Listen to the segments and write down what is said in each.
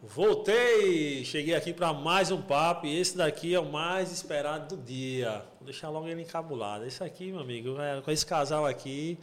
Voltei! Cheguei aqui para mais um papo e esse daqui é o mais esperado do dia. Vou deixar logo ele encabulado. Esse aqui, meu amigo, é, com esse casal aqui.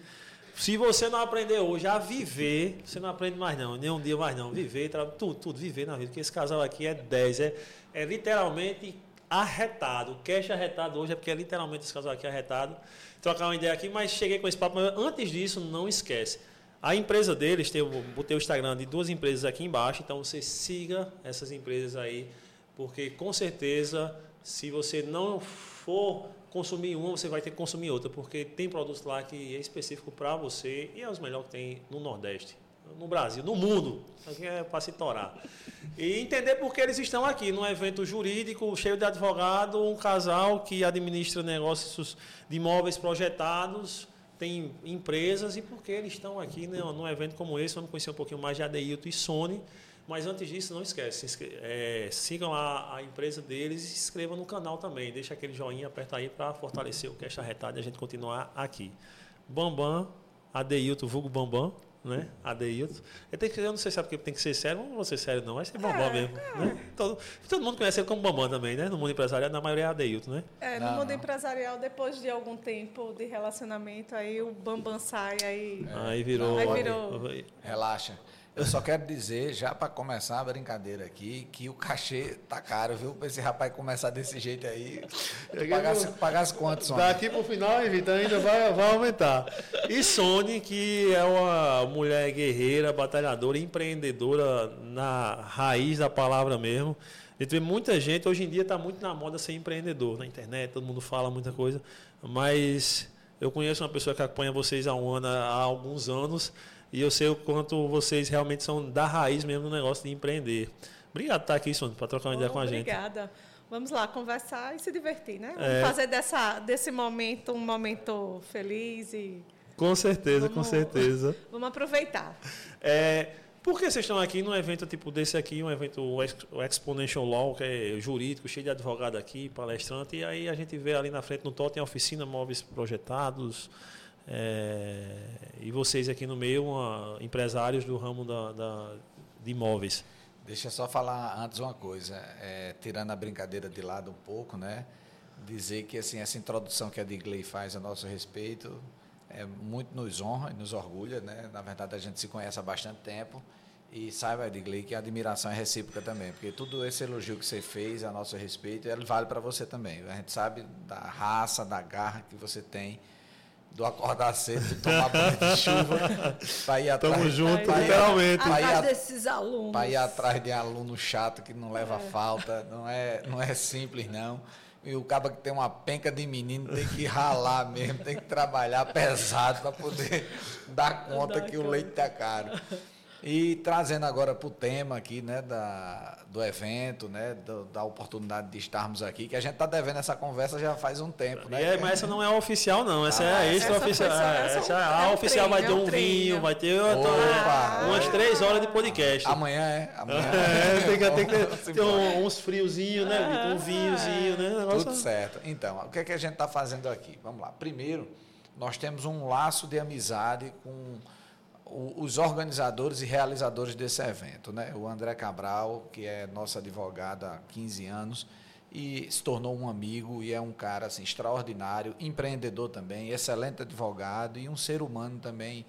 Se você não aprender hoje a viver, você não aprende mais não, nem um dia mais não. Viver, tudo, tudo, viver na vida. Porque esse casal aqui é 10, é, é literalmente arretado. O cash arretado hoje é porque é literalmente esse casal aqui arretado. Trocar uma ideia aqui, mas cheguei com esse papo. Mas antes disso, não esquece a empresa deles, tem, botei o Instagram de duas empresas aqui embaixo, então você siga essas empresas aí, porque com certeza, se você não for consumir uma, você vai ter que consumir outra, porque tem produtos lá que é específico para você e é os melhores que tem no Nordeste, no Brasil, no mundo. Aqui é para se torar. E entender por que eles estão aqui, num evento jurídico cheio de advogado, um casal que administra negócios de imóveis projetados tem empresas e porque eles estão aqui né, num evento como esse, vamos conhecer um pouquinho mais de Adeilton e Sony. Mas antes disso, não esquece, é, sigam a, a, empresa deles e se inscrevam no canal também. Deixa aquele joinha, aperta aí para fortalecer o Cash Arretado e a gente continuar aqui. Bambam, Adeilton, vulgo Bambam né? Adeilton. Eu, tenho que, eu não sei se é porque tem que ser sério, não vou ser sério não, vai ser Bambam é, mesmo. É. Né? Todo, todo mundo conhece ele como Bambam também, né? No mundo empresarial, na maioria é Adeilton, né? É, no não, mundo não. empresarial, depois de algum tempo de relacionamento, aí o Bambam sai, aí... É. Aí virou... Aí virou... Relaxa. Eu só quero dizer, já para começar a brincadeira aqui, que o cachê tá caro, viu? Para esse rapaz começar desse jeito aí. Pagasse, pagasse quantos, Sony? Daqui pro final, Vitor, ainda vai, vai aumentar. E Sony, que é uma mulher guerreira, batalhadora, empreendedora na raiz da palavra mesmo. A gente vê muita gente, hoje em dia está muito na moda ser empreendedor, na internet, todo mundo fala muita coisa, mas eu conheço uma pessoa que acompanha vocês há um ano, há alguns anos, e eu sei o quanto vocês realmente são da raiz mesmo do negócio de empreender. Obrigado por estar aqui, Sônia, para trocar uma ideia com a gente. Obrigada. Vamos lá, conversar e se divertir, né? É. fazer dessa, desse momento um momento feliz e. Com certeza, vamos, com certeza. Vamos aproveitar. É, por que vocês estão aqui num evento tipo desse aqui, um evento o Exponential Law, que é jurídico, cheio de advogado aqui, palestrante, e aí a gente vê ali na frente no TOT tem oficina, móveis projetados, é, e vocês aqui no meio, uma, empresários do ramo da, da, de imóveis. Deixa eu só falar antes uma coisa, é, tirando a brincadeira de lado um pouco, né? Dizer que assim essa introdução que a Digley faz a nosso respeito é muito nos honra e nos orgulha, né? Na verdade a gente se conhece há bastante tempo e saiba, Digley, que a admiração é recíproca também, porque tudo esse elogio que você fez a nosso respeito, ele vale para você também. A gente sabe da raça, da garra que você tem do acordar cedo, de tomar banho de chuva, para ir atrás. Tamo junto, pra literalmente. Para ir, desses alunos. Para ir atrás de aluno chato que não leva é. falta, não é, não é simples não. E o cara que tem uma penca de menino tem que ralar mesmo, tem que trabalhar pesado para poder dar conta que o leite tá caro. E trazendo agora para o tema aqui, né, da, do evento, né, do, da oportunidade de estarmos aqui, que a gente está devendo essa conversa já faz um tempo, né? É, mas essa não é a oficial, não. Essa ah, é a extra oficial. Essa, essa, a é oficial vai ter um vinho, vai ter Opa, umas três horas de podcast. Amanhã é. Amanhã é. tem que, tem que ter um, uns friozinhos, né? Um vinhozinho, né? Tudo certo. Então, o que é que a gente está fazendo aqui? Vamos lá. Primeiro, nós temos um laço de amizade com os organizadores e realizadores desse evento. Né? O André Cabral, que é nosso advogado há 15 anos, e se tornou um amigo e é um cara assim, extraordinário, empreendedor também, excelente advogado e um ser humano também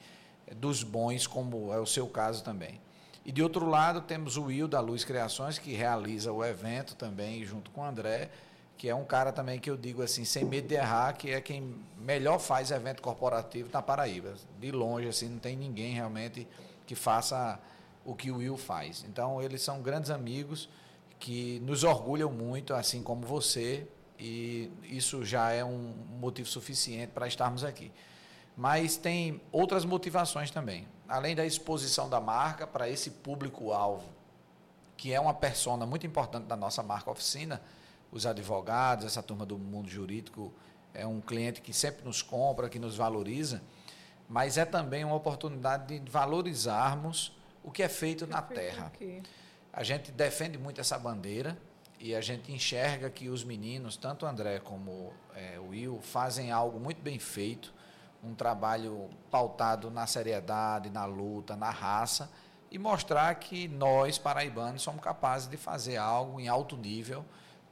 dos bons, como é o seu caso também. E de outro lado, temos o Will da Luz Criações, que realiza o evento também junto com o André que é um cara também que eu digo assim, sem medo de errar, que é quem melhor faz evento corporativo na Paraíba. De longe, assim, não tem ninguém realmente que faça o que o Will faz. Então, eles são grandes amigos que nos orgulham muito, assim como você, e isso já é um motivo suficiente para estarmos aqui. Mas tem outras motivações também. Além da exposição da marca para esse público-alvo, que é uma persona muito importante da nossa marca oficina, os advogados, essa turma do mundo jurídico é um cliente que sempre nos compra, que nos valoriza, mas é também uma oportunidade de valorizarmos o que é feito na terra. A gente defende muito essa bandeira e a gente enxerga que os meninos, tanto o André como é, o Will, fazem algo muito bem feito, um trabalho pautado na seriedade, na luta, na raça, e mostrar que nós, paraibanos, somos capazes de fazer algo em alto nível,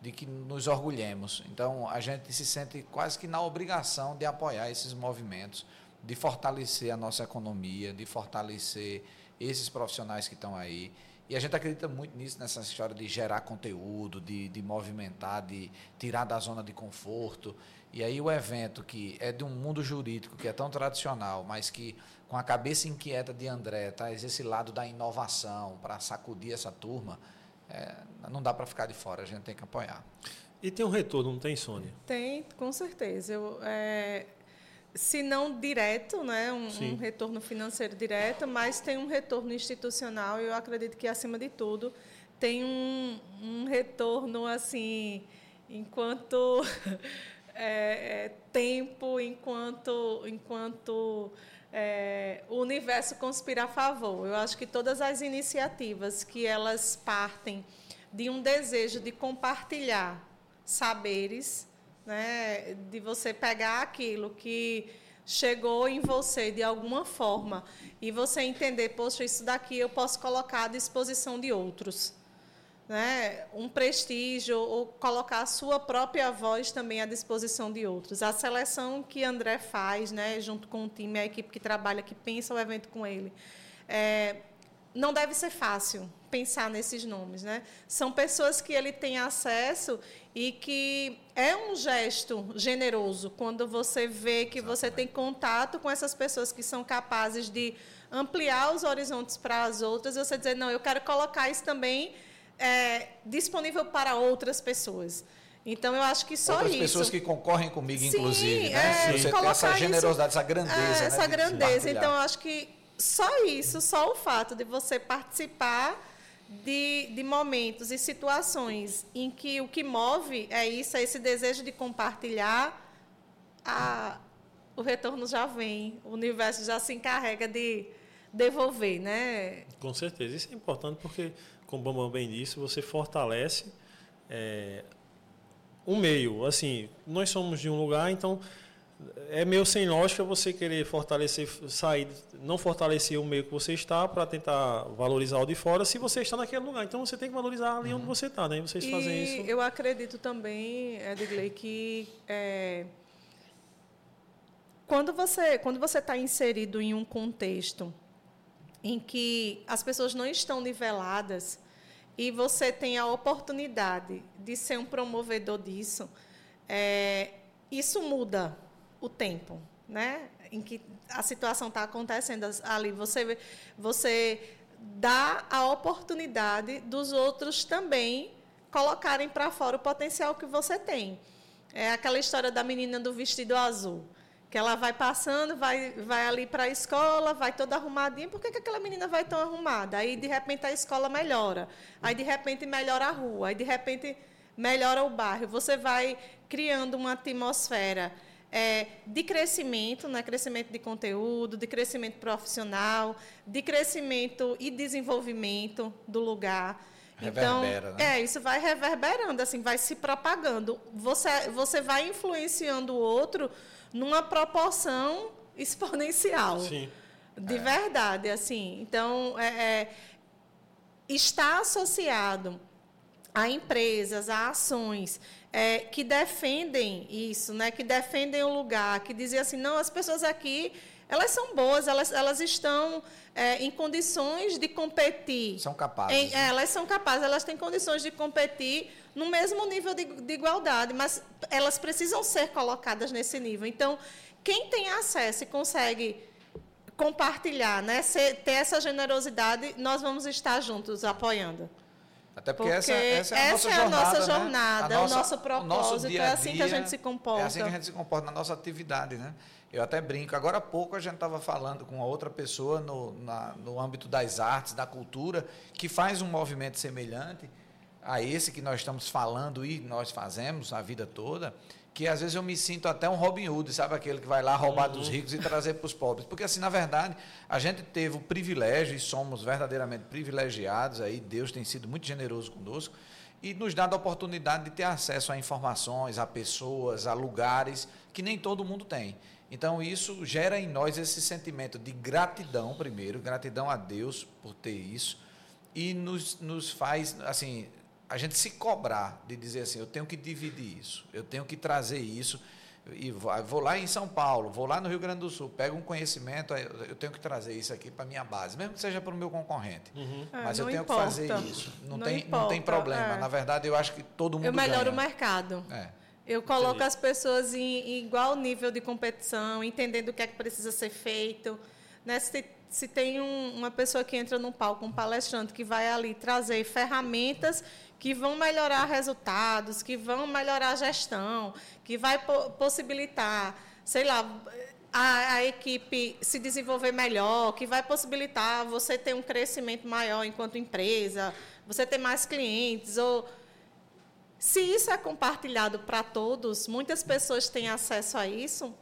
de que nos orgulhemos. Então, a gente se sente quase que na obrigação de apoiar esses movimentos, de fortalecer a nossa economia, de fortalecer esses profissionais que estão aí. E a gente acredita muito nisso, nessa história de gerar conteúdo, de, de movimentar, de tirar da zona de conforto. E aí o evento que é de um mundo jurídico que é tão tradicional, mas que com a cabeça inquieta de André traz esse lado da inovação para sacudir essa turma, é, não dá para ficar de fora, a gente tem que apoiar. E tem um retorno, não tem, Sônia? Tem, com certeza. Eu, é, se não direto, né, um, um, retorno financeiro direto, mas tem um retorno institucional. E eu acredito que acima de tudo tem um, um retorno assim, enquanto é, é, tempo, enquanto enquanto é, o universo conspira a favor. Eu acho que todas as iniciativas que elas partem de um desejo de compartilhar saberes né, de você pegar aquilo que chegou em você de alguma forma e você entender, poxa, isso daqui eu posso colocar à disposição de outros. Né? Um prestígio ou colocar a sua própria voz também à disposição de outros. A seleção que André faz, né, junto com o time, a equipe que trabalha, que pensa o evento com ele, é, não deve ser fácil pensar nesses nomes, né? São pessoas que ele tem acesso e que é um gesto generoso quando você vê que Exatamente. você tem contato com essas pessoas que são capazes de ampliar os horizontes para as outras, você dizer não, eu quero colocar isso também é, disponível para outras pessoas. Então eu acho que só Outras isso. pessoas que concorrem comigo, Sim, inclusive, né? É, você tem essa generosidade, isso, essa grandeza. É, essa né, grandeza. Então eu acho que só isso, só o fato de você participar de, de momentos e situações em que o que move é isso, é esse desejo de compartilhar, a, o retorno já vem, o universo já se encarrega de devolver, né? Com certeza. Isso é importante porque, como o Bambam bem disse, você fortalece é, um meio. Assim, nós somos de um lugar, então é meio sem lógica você querer fortalecer, sair, não fortalecer o meio que você está para tentar valorizar o de fora, se você está naquele lugar. Então você tem que valorizar ali uhum. onde você está, né? Vocês e fazem isso. Eu acredito também, Edgley, que é, quando você quando você está inserido em um contexto em que as pessoas não estão niveladas e você tem a oportunidade de ser um promovedor disso, é, isso muda o tempo, né? Em que a situação está acontecendo ali, você você dá a oportunidade dos outros também colocarem para fora o potencial que você tem. É aquela história da menina do vestido azul, que ela vai passando, vai, vai ali para a escola, vai toda arrumadinha. Por que, que aquela menina vai tão arrumada? Aí, de repente, a escola melhora. Aí, de repente, melhora a rua. Aí, de repente, melhora o bairro. Você vai criando uma atmosfera é, de crescimento, né? crescimento de conteúdo, de crescimento profissional, de crescimento e desenvolvimento do lugar. Então, Reverbera, então, né? é, isso vai reverberando, assim, vai se propagando. Você, você vai influenciando o outro numa proporção exponencial. Sim. De é. verdade, assim. Então, é, é, está associado a empresas, a ações é, que defendem isso, né? que defendem o lugar, que dizem assim, não, as pessoas aqui, elas são boas, elas, elas estão é, em condições de competir. São capazes. Em, né? Elas são capazes, elas têm condições de competir no mesmo nível de, de igualdade, mas elas precisam ser colocadas nesse nível. Então, quem tem acesso e consegue compartilhar, né, ser, ter essa generosidade, nós vamos estar juntos apoiando. Até porque, porque essa, essa, é a nossa jornada, a nossa jornada né? a nossa, o nosso propósito, o nosso dia -dia, é assim que a gente se comporta. É assim que a gente se comporta na nossa atividade, né? Eu até brinco. Agora há pouco a gente estava falando com outra pessoa no, na, no âmbito das artes, da cultura, que faz um movimento semelhante a esse que nós estamos falando e nós fazemos a vida toda, que às vezes eu me sinto até um Robin Hood, sabe aquele que vai lá roubar uhum. dos ricos e trazer para os pobres. Porque assim, na verdade, a gente teve o privilégio e somos verdadeiramente privilegiados aí, Deus tem sido muito generoso conosco e nos dado a oportunidade de ter acesso a informações, a pessoas, a lugares que nem todo mundo tem. Então, isso gera em nós esse sentimento de gratidão, primeiro, gratidão a Deus por ter isso, e nos, nos faz, assim, a gente se cobrar de dizer assim: eu tenho que dividir isso, eu tenho que trazer isso e vou lá em São Paulo, vou lá no Rio Grande do Sul, pego um conhecimento, eu tenho que trazer isso aqui para minha base, mesmo que seja para o meu concorrente. Uhum. Mas é, eu tenho importa. que fazer isso. Não, não tem, não tem problema. É. Na verdade, eu acho que todo mundo. Eu melhoro ganha. o mercado. É. Eu coloco Entendi. as pessoas em, em, igual nível de competição, entendendo o que é que precisa ser feito. Né? Se, se tem um, uma pessoa que entra no palco, um palestrante, que vai ali trazer ferramentas que vão melhorar resultados, que vão melhorar a gestão, que vai possibilitar, sei lá, a, a, equipe se desenvolver melhor, que vai possibilitar você ter um crescimento maior enquanto empresa, você ter mais clientes. Ou se isso é compartilhado para todos, muitas pessoas têm acesso a isso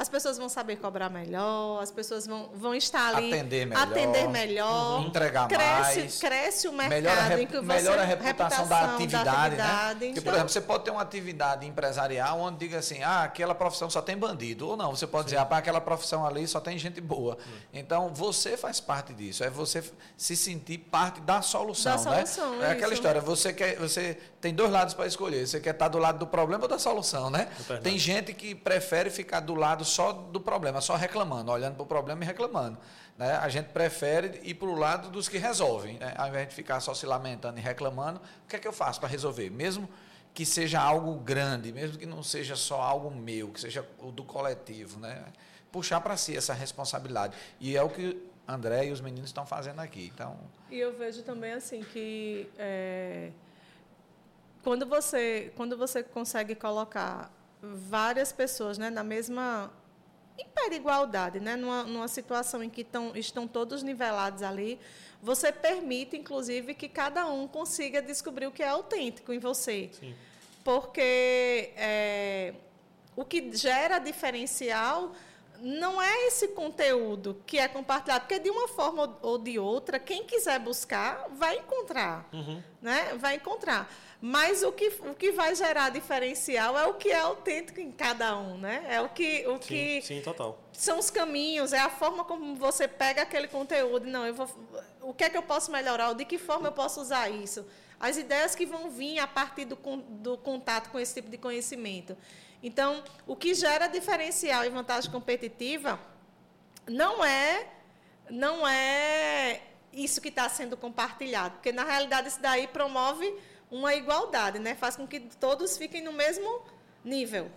as pessoas vão saber cobrar melhor, as pessoas vão, vão estar ali. Atender melhor. Atender melhor uhum. Entregar cresce, mais. Cresce o mercado. Melhora, em que você, melhora a reputação, reputação da atividade. Da atividade né? Porque, por exemplo, você pode ter uma atividade empresarial onde diga assim, ah, aquela profissão só tem bandido. Ou não, você pode Sim. dizer, ah, aquela profissão ali só tem gente boa. Sim. Então, você faz parte disso. É você se sentir parte da solução. Da né? solução, É aquela história, você, quer, você tem dois lados para escolher. Você quer estar do lado do problema ou da solução, né? É tem gente que prefere ficar do lado só do problema, só reclamando, olhando para o problema e reclamando. Né? A gente prefere ir para o lado dos que resolvem, né? ao invés de ficar só se lamentando e reclamando. O que é que eu faço para resolver? Mesmo que seja algo grande, mesmo que não seja só algo meu, que seja o do coletivo, né? puxar para si essa responsabilidade. E é o que André e os meninos estão fazendo aqui. Então... E eu vejo também assim que é, quando, você, quando você consegue colocar várias pessoas né, na mesma impede igualdade, né? Numa, numa situação em que tão, estão todos nivelados ali, você permite, inclusive, que cada um consiga descobrir o que é autêntico em você. Sim. Porque é, o que gera diferencial não é esse conteúdo que é compartilhado, porque de uma forma ou de outra, quem quiser buscar vai encontrar, uhum. né? Vai encontrar. Mas o que, o que vai gerar diferencial é o que é autêntico em cada um, né? É o que o sim, que sim, total. São os caminhos, é a forma como você pega aquele conteúdo. Não, eu vou, o que é que eu posso melhorar? De que forma eu posso usar isso? As ideias que vão vir a partir do, do contato com esse tipo de conhecimento. Então, o que gera diferencial e vantagem competitiva não é não é isso que está sendo compartilhado, porque na realidade isso daí promove uma igualdade, né? faz com que todos fiquem no mesmo nível.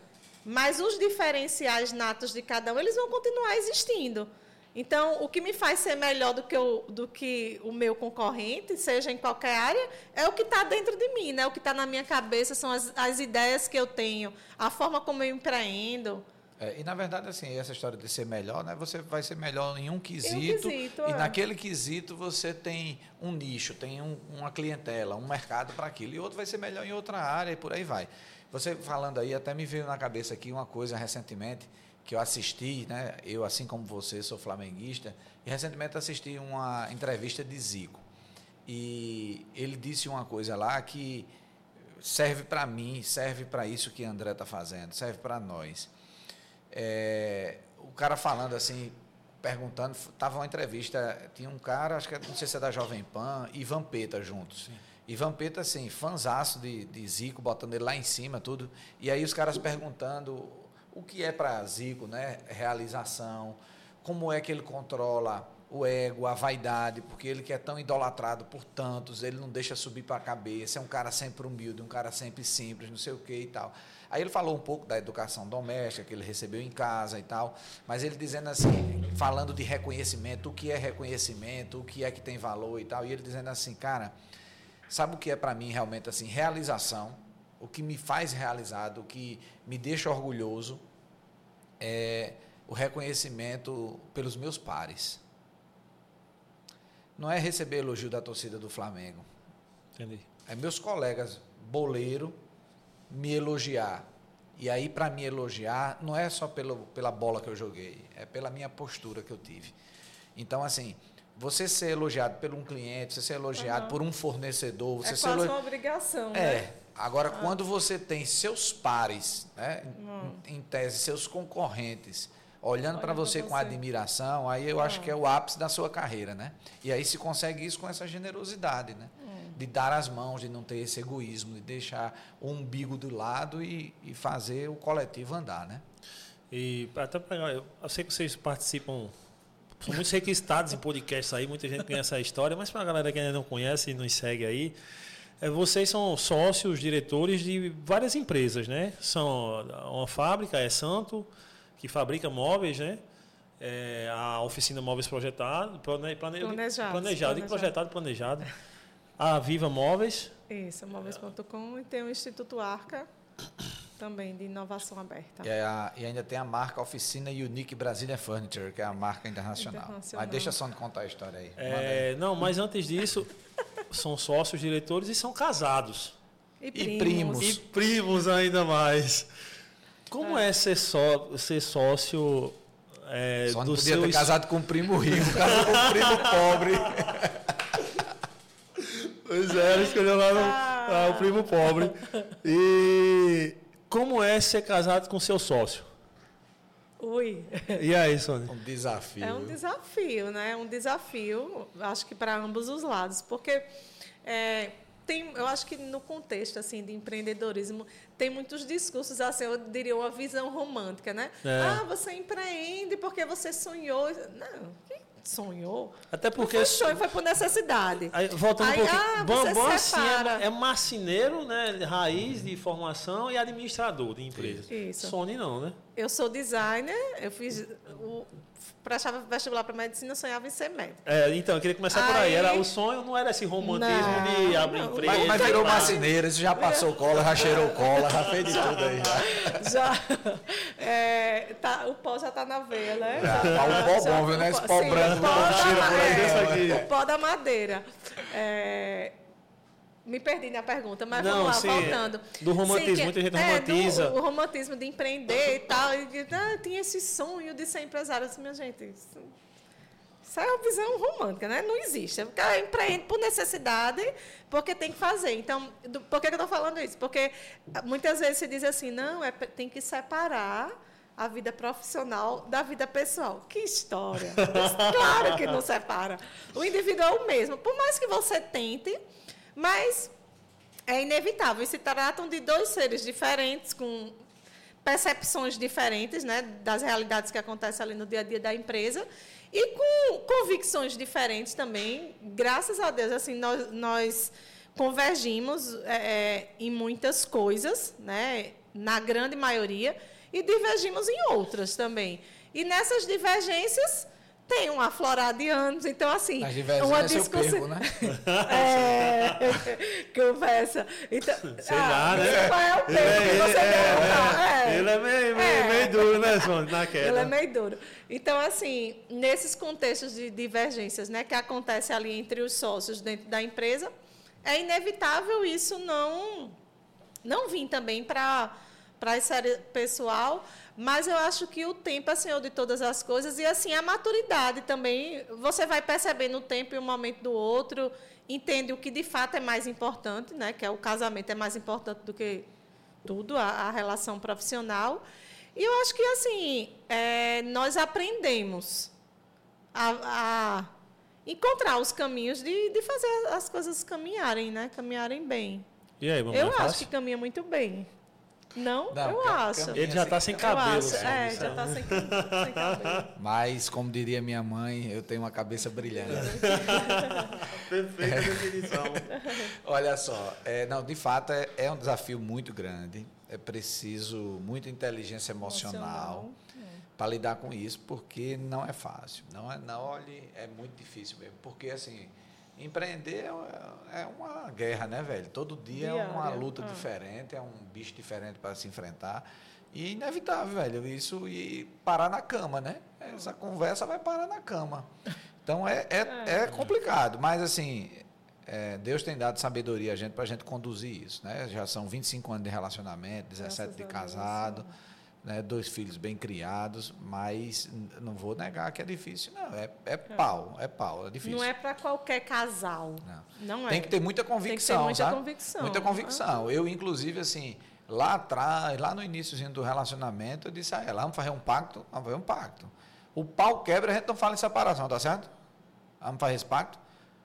Mas os diferenciais natos de cada um, eles vão continuar existindo. Então, o que me faz ser melhor do que o, do que o meu concorrente, seja em qualquer área, é o que está dentro de mim, né? o que está na minha cabeça, são as, as ideias que eu tenho, a forma como eu empreendo. É, e na verdade, assim, essa história de ser melhor, né? Você vai ser melhor em um quesito, um quesito e é. naquele quesito você tem um nicho, tem um, uma clientela, um mercado para aquilo, e outro vai ser melhor em outra área e por aí vai. Você falando aí, até me veio na cabeça aqui uma coisa recentemente que eu assisti, né? Eu, assim como você, sou flamenguista, e recentemente assisti uma entrevista de Zico. E ele disse uma coisa lá que serve para mim, serve para isso que André está fazendo, serve para nós é, o cara falando assim, perguntando, tava uma entrevista, tinha um cara, acho que não sei se é da Jovem Pan, e Vampeta juntos. Sim. E Vampeta, assim, fanzaço de, de Zico, botando ele lá em cima, tudo. E aí os caras perguntando o que é para Zico, né? Realização, como é que ele controla o ego, a vaidade, porque ele que é tão idolatrado por tantos, ele não deixa subir para a cabeça, é um cara sempre humilde, um cara sempre simples, não sei o que e tal. Aí ele falou um pouco da educação doméstica que ele recebeu em casa e tal, mas ele dizendo assim, falando de reconhecimento, o que é reconhecimento, o que é que tem valor e tal, e ele dizendo assim, cara, sabe o que é para mim realmente assim, realização, o que me faz realizado, o que me deixa orgulhoso é o reconhecimento pelos meus pares. Não é receber elogio da torcida do Flamengo. Entendi. É meus colegas boleiro me elogiar. E aí, para me elogiar, não é só pelo, pela bola que eu joguei, é pela minha postura que eu tive. Então, assim, você ser elogiado por um cliente, você ser elogiado uhum. por um fornecedor, você é ser quase uma obrigação, é, né? Agora, ah. quando você tem seus pares, né, hum. em tese, seus concorrentes, olhando para você, você, com admiração, aí eu ah. acho que é o ápice da sua carreira, né? E aí se consegue isso com essa generosidade, né? Hum. De dar as mãos, de não ter esse egoísmo, de deixar o umbigo do lado e, e fazer o coletivo andar, né? E até pegar, eu sei que vocês participam, são muitos requisitados em podcasts aí, muita gente conhece a história, mas para a galera que ainda não conhece e nos segue aí, é, vocês são sócios, diretores de várias empresas, né? São uma fábrica, é Santo, que fabrica móveis, né? É, a oficina Móveis Projetado, plane, plane, planejado, planejado, e projetado planejado. A Viva Móveis. Isso, móveis.com e tem o Instituto Arca também de inovação aberta. E, a, e, ainda tem a marca Oficina Unique Brasília Furniture, que é a marca internacional. internacional. Mas deixa só me contar a história aí. É, aí. Não, mas antes disso, são sócios diretores e são casados. E primos. E primos ainda mais. Como é, é ser, só, ser sócio é, Só não do podia seu... ter casado com um primo rico, casado com um primo pobre. Pois é, ele escolheu lá no, ah. ah, o primo pobre. E como é ser casado com seu sócio? Ui. E aí, Sônia? Um desafio. É um desafio, né? Um desafio, acho que para ambos os lados, porque é, tem, eu acho que no contexto assim de empreendedorismo tem muitos discursos assim, eu diria uma visão romântica, né? É. Ah, você empreende porque você sonhou. Não, sonhou? Até porque não foi sonho, foi por necessidade. Aí, voltando aí, um pouquinho, ah, Bambam assim, é, é marceneiro, né, raiz de formação e administrador de empresa. Isso. Sony não, né? Eu sou designer, eu fiz o prestava vestibular para medicina, sonhava em ser médico. É, então, eu queria começar aí, por aí. Era, o sonho não era esse romantismo não, de abrir empresa. Mas, mas virou marceneiro, já passou cola, já cheirou cola, já fez de tudo aí. Já. já é, tá, o pó já está na veia, né? Já, tá um pó bom, viu, né? Esse pó sim, branco, o pó, da, é, o pó da madeira. É, me perdi na pergunta, mas não, vamos lá, sim, voltando. Do romantismo, sim, muita gente é, romantiza. Do, o romantismo de empreender e tal. E, ah, tinha esse sonho de ser empresário. Assim, minha gente, isso, isso é uma visão romântica, né? Não existe. O cara empreende por necessidade, porque tem que fazer. Então, do, por que eu estou falando isso? Porque muitas vezes se diz assim, não, é, tem que separar a vida profissional da vida pessoal. Que história! claro que não separa. O indivíduo é o mesmo. Por mais que você tente mas é inevitável. E se tratam de dois seres diferentes, com percepções diferentes né, das realidades que acontecem ali no dia a dia da empresa e com convicções diferentes também. Graças a Deus, assim, nós, nós convergimos é, é em muitas coisas, né, na grande maioria, e divergimos em outras também. E nessas divergências tem um aflorado de anos, então assim, uma é discussão, né? é, conversa. Então, Sei ah, lá, né? Qual é o tempo ele, que você é, é, é, Ele é meio, meio, é. meio duro, né, Sônia, na queda. Ele é meio duro. Então, assim, nesses contextos de divergências, né, que acontece ali entre os sócios dentro da empresa, é inevitável isso não não vir também para para a esfera pessoal, mas eu acho que o tempo é senhor de todas as coisas e assim a maturidade também. Você vai percebendo o tempo e o momento do outro, entende o que de fato é mais importante, né? Que é o casamento é mais importante do que tudo, a, a relação profissional. E eu acho que assim é, nós aprendemos a, a, encontrar os caminhos de, de fazer as coisas caminharem, né? Caminharem bem. E aí, eu acho que caminha muito bem. Não, não eu acho. Ele já está sem cabelo. Assim, é, já está sem, sem, cabelo. Mas, como diria minha mãe, eu tenho uma cabeça brilhante. Perfeita definição. Olha só, é, não, de fato é, é, um desafio muito grande. É preciso muita inteligência emocional, emocional. É. para lidar com isso, porque não é fácil. Não é, não, olhe, é muito difícil mesmo. Porque, assim, Empreender é, é uma guerra, né, velho? Todo dia Diária. é uma luta ah. diferente, é um bicho diferente para se enfrentar. E inevitável, velho, isso e parar na cama, né? Essa conversa vai parar na cama. Então é, é, é. é complicado, mas assim, é, Deus tem dado sabedoria a gente para a gente conduzir isso, né? Já são 25 anos de relacionamento, 17 Graças de casado. Né, dois filhos bem criados, mas não vou negar que é difícil, não. É, é pau, é pau, é difícil. Não é para qualquer casal. Não, não é. Tem que ter muita convicção, Tem que ter muita sabe? convicção. Muita convicção. Eu, inclusive, assim, lá atrás, lá no início do relacionamento, eu disse a ela, vamos fazer um pacto? Vamos fazer um pacto. O pau quebra, a gente não fala em separação, tá certo? Vamos fazer esse pacto?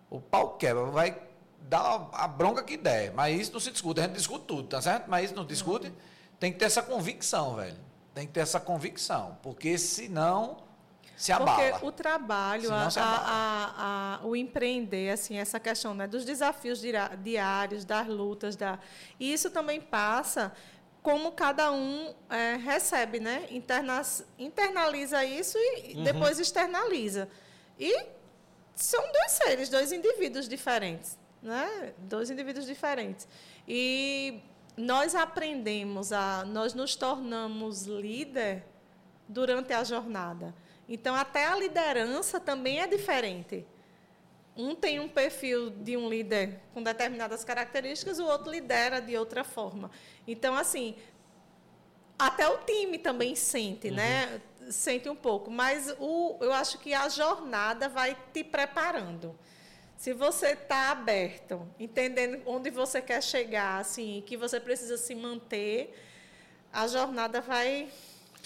O pau quebra, vai dar a bronca que der, mas isso não se discute, a gente discute tudo, tá certo? Mas isso não discute, tem que ter essa convicção, velho. Tem que ter essa convicção, porque senão se abala. Porque o trabalho, a, a, a, o empreender, assim, essa questão né, dos desafios diários, das lutas, da, e isso também passa como cada um é, recebe, né? Interna, internaliza isso e uhum. depois externaliza. E são dois seres, dois indivíduos diferentes, né? Dois indivíduos diferentes. E nós aprendemos a, nós nos tornamos líder durante a jornada. Então, até a liderança também é diferente. Um tem um perfil de um líder com determinadas características, o outro lidera de outra forma. Então, assim, até o time também sente, né? uhum. né? Sente um pouco. Mas o, eu acho que a jornada vai te preparando. Se você está aberto, entendendo onde você quer chegar, assim, que você precisa se manter, a jornada vai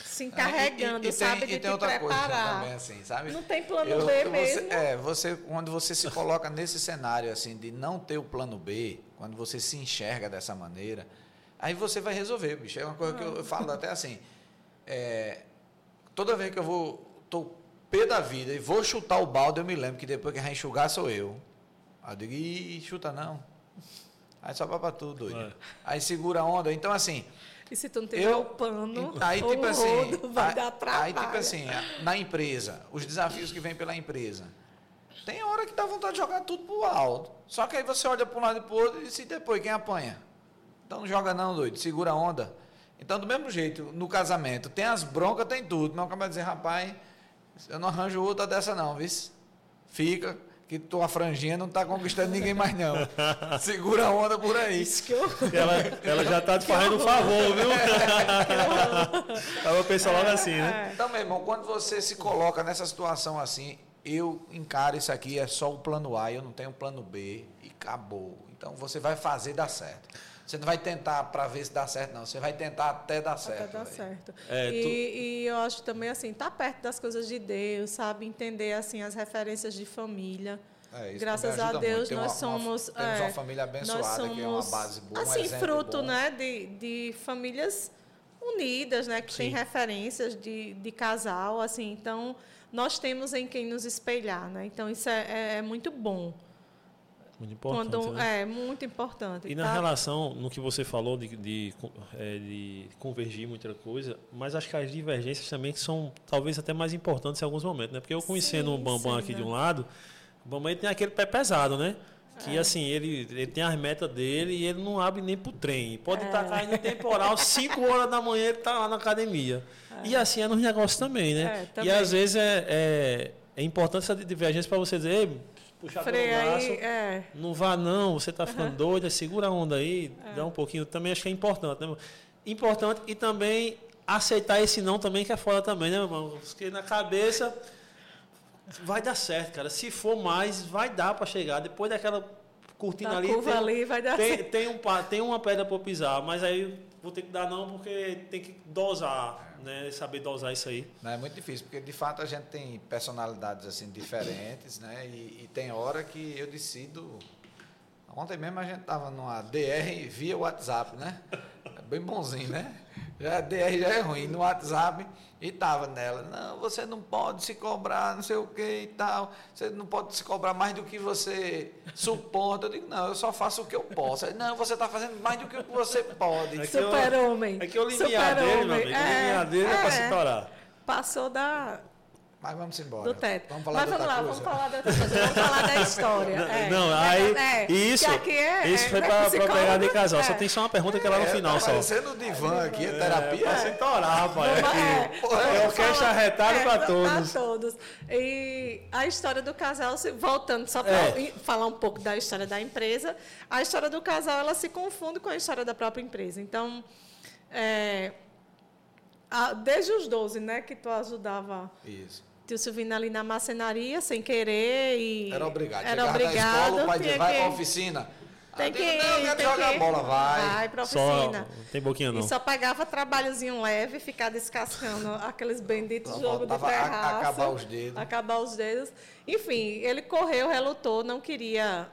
se encarregando, é, e, e, sabe, tem, de e tem te outra preparar. Coisa também, assim, sabe? Não tem plano eu, B mesmo. Você, é, você, quando você se coloca nesse cenário assim de não ter o plano B, quando você se enxerga dessa maneira, aí você vai resolver, bicho. É uma coisa que eu, eu falo até assim. É, toda vez que eu vou, tô pé da vida e vou chutar o balde, eu me lembro que depois que vai enxugar sou eu. Aí eu digo, Ih, chuta não. Aí só para tudo, doido. É. Aí segura a onda. Então, assim. E se tu não tiver eu, o pano, aí, tipo assim, rodo, vai aí, dar trabalho. Aí, tipo assim, na empresa, os desafios que vêm pela empresa. Tem hora que dá vontade de jogar tudo pro alto. Só que aí você olha para um lado e pro outro e se depois quem apanha? Então não joga não, doido. Segura a onda. Então, do mesmo jeito, no casamento, tem as broncas, tem tudo. Não acaba de dizer, rapaz, eu não arranjo outra dessa não, viu? Fica que tua franjinha não está conquistando ninguém mais, não. Segura a onda por aí. Isso que eu... ela, ela já está te fazendo um favor, viu? Aí penso logo assim, né? Então, meu irmão, quando você se coloca nessa situação assim, eu encaro isso aqui, é só o plano A, eu não tenho plano B e acabou. Então você vai fazer dar certo. Você não vai tentar para ver se dá certo, não. Você vai tentar até dar certo. Até dar véio. certo. É, e, tu... e, eu acho também assim, tá perto das coisas de Deus, sabe? Entender assim as referências de família. É, Graças a Deus nós uma, somos. Uma, temos é, uma família abençoada, somos, que é uma base boa. Assim, um fruto bom. né, de, de famílias unidas, né? Que Sim. tem referências de, de casal, assim. Então, nós temos em quem nos espelhar, né? Então, isso é, é, é muito bom. Muito importante. Quando, né? É, muito importante. E tá? na relação, no que você falou de, de, é, de, convergir muita coisa, mas acho que as divergências também são talvez até mais importantes em alguns momentos, né? Porque eu conhecendo sim, o Bambam sim, aqui né? de um lado, o Bambam tem aquele pé pesado, né? Que é. assim, ele, ele tem as metas dele e ele não abre nem pro trem. Pode estar é. tá caindo temporal, 5 horas da manhã ele está lá na academia. É. E assim é nos negócios também, né? Também. E às vezes é, é, é importante essa divergência para você dizer, puxar Freia pelo braço. Aí, é. Não vá não, você está ficando uhum. doida, segura a onda aí, é. dá um pouquinho. Também acho que é importante, né? Importante e também aceitar esse não também que é foda também, né, irmão? Porque na cabeça vai dar certo, cara. Se for mais, vai dar para chegar. Depois daquela cortina da ali, tem, ali vai dar tem, tem, um, tem uma pedra para pisar, mas aí vou ter que dar não porque tem que dosar, né? Saber dosar isso aí. Não é muito difícil, porque de fato a gente tem personalidades assim diferentes, né? E, e tem hora que eu decido. Ontem mesmo a gente estava numa DR via WhatsApp, né? Bem bonzinho, né? Já, DR já é ruim. No WhatsApp e tava nela, não, você não pode se cobrar, não sei o que e tal. Você não pode se cobrar mais do que você suporta. Eu digo, não, eu só faço o que eu posso. Não, você está fazendo mais do que o que você pode. É Super-homem. É que o limiar dele, meu amigo, é, o limiar dele é, é para se torar. Passou da mas vamos embora. Do teto. Vamos falar Mas vamos lá, coisa. vamos falar da outra coisa. Vamos falar da história. É. Não, aí. É, isso, é, isso foi para pegar de casal. É. Só tem só uma pergunta que é lá no final. Tá só. parecendo divã aqui, é terapia. É, se torar, rapaz. É, é orquestra arretada para todos. Para todos. E a história do casal, voltando só para falar um pouco da história da empresa, a história do casal ela se confunde com a história da própria empresa. Então, é, desde os 12, né, que tu ajudava. Isso. Tio Silvino ali na marcenaria, sem querer e... Era obrigado. Era Chegava obrigado. na escola, o pai dizia, vai que... pra oficina. Tem eu que digo, não, eu tem jogar que bola, vai. Vai pra oficina. Só, tem boquinha não. E só pegava trabalhozinho leve, ficar descascando aqueles benditos jogos de faltava a- terraço. acabar os dedos. Acabar os dedos. Enfim, ele correu, relutou, não queria...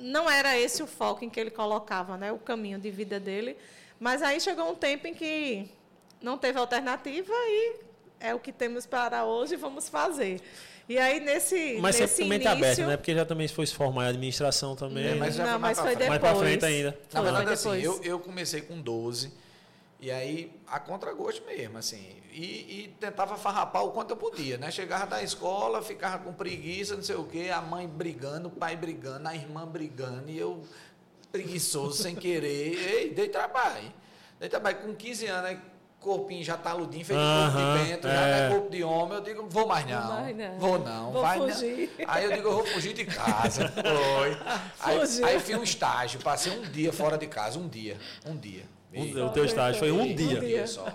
Não era esse o foco em que ele colocava, né? O caminho de vida dele. Mas aí chegou um tempo em que não teve alternativa e é o que temos para hoje, vamos fazer. E aí, nesse, Mas nesse sempre também início... está aberto, né? Porque já também foi se formar em administração também. É, mas já não, foi mais mas pra foi frente. depois. Mais pra frente ainda. Na verdade, foi assim, eu, eu comecei com 12, e aí a contragosto mesmo, assim, e, e tentava farrapar o quanto eu podia, né? Chegava da escola, ficava com preguiça, não sei o quê, a mãe brigando, o pai brigando, a irmã brigando, e eu preguiçoso, sem querer, ei, dei trabalho. Dei trabalho com 15 anos, aí corpinho já taludinho, feito de corpo de vento, já não é. é corpo de homem, eu digo, vou mais não, Vou mais não. vou não, Vou vai fugir. não. Aí eu digo, eu vou fugir de casa, foi. Aí, aí fiz um estágio, passei um dia fora de casa, um dia, um dia. Um- o teu estágio foi um Um dia. Um dia só.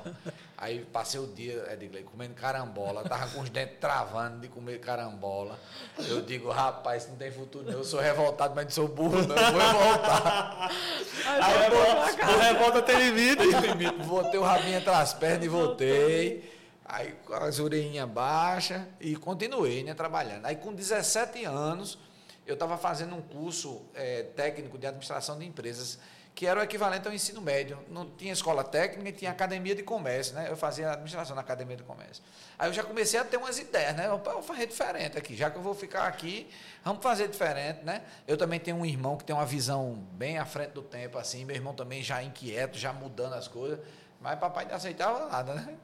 Aí passei o dia, Edgley, comendo carambola, tava com os dentes travando de comer carambola. Eu digo, rapaz, não tem futuro não, eu sou revoltado, mas não sou burro não, eu vou revoltar. Aí, O revolta teve vida. Botei o rabinho entre as pernas e voltei. Aí com as orelhinhas baixas e continuei, né, trabalhando. Aí com 17 anos, eu estava fazendo um curso eh, técnico de administração de empresas, que era o equivalente ao ensino médio. Não tinha escola técnica e tinha academia de comércio, né? Eu fazia administração na academia de comércio. Aí eu já comecei a ter umas ideias, né? Eu vou fazer diferente aqui, já que eu vou ficar aqui, vamos fazer diferente, né? Eu também tenho um irmão que tem uma visão bem à frente do tempo, assim. Meu irmão também já inquieto, já mudando as coisas. Mas papai não aceitava nada, né?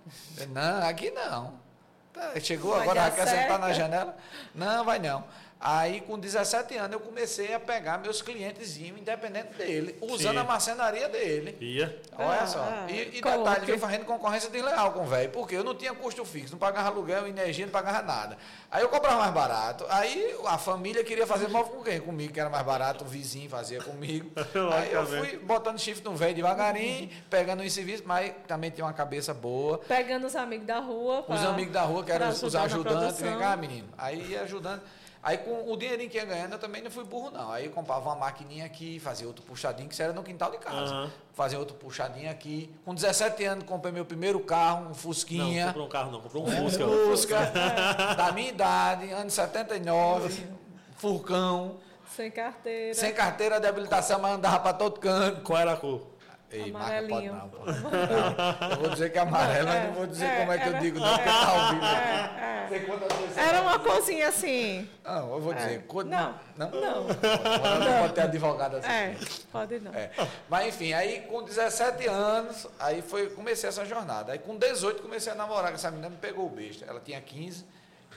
Não, aqui não. Tá, Chegou Vai agora, quer sentar na janela? Não, vai não. Aí, com 17 anos, eu comecei a pegar meus clientes, independente dele, usando Sim. a marcenaria dele. Ia. Olha Ah, só. E, e detalhe, veio fazendo concorrência desleal com o velho, porque eu não tinha custo fixo, não pagava aluguel, energia, não pagava nada. Aí eu comprava mais barato. Aí a família queria fazer móvel com quem? Comigo, que era mais barato, o vizinho fazia comigo. Aí eu fui botando chifre no velho devagarinho, pegando os serviços, mas também tinha uma cabeça boa. Pegando os amigos da rua. Os amigos da rua, que eram os, ajudantes, vem cá, menino. Aí ia ajudando. Aí com o dinheirinho que ia ganhando, eu também não fui burro, não. Aí eu comprava uma maquininha aqui, fazia outro puxadinho, que isso era no quintal de casa. Aham. Fazia outro puxadinho aqui. Com 17 anos, comprei meu primeiro carro, um Não, Fusquinha. comprou um carro não, comprou um um Fusca. Fusca, da minha idade, anos 79, Furcão, Sem carteira. sem carteira de habilitação, mas andava para todo canto. Qual era a cor? Ei, marca pode Amarelinho. não, Eu vou dizer que é amarelo, mas não vou dizer como é que eu era- digo, não, porque tá ao vivo. É, Sei quantas vezes você Era uma coisinha assim. Não, eu vou dizer. quando- Não. Não? Não. Não, não pode ter advogado assim. É, pode não. É. Mas enfim, aí com 17 anos, aí foi, comecei essa jornada. Aí com 18 comecei a namorar com essa menina, me pegou o besta. Ela tinha 15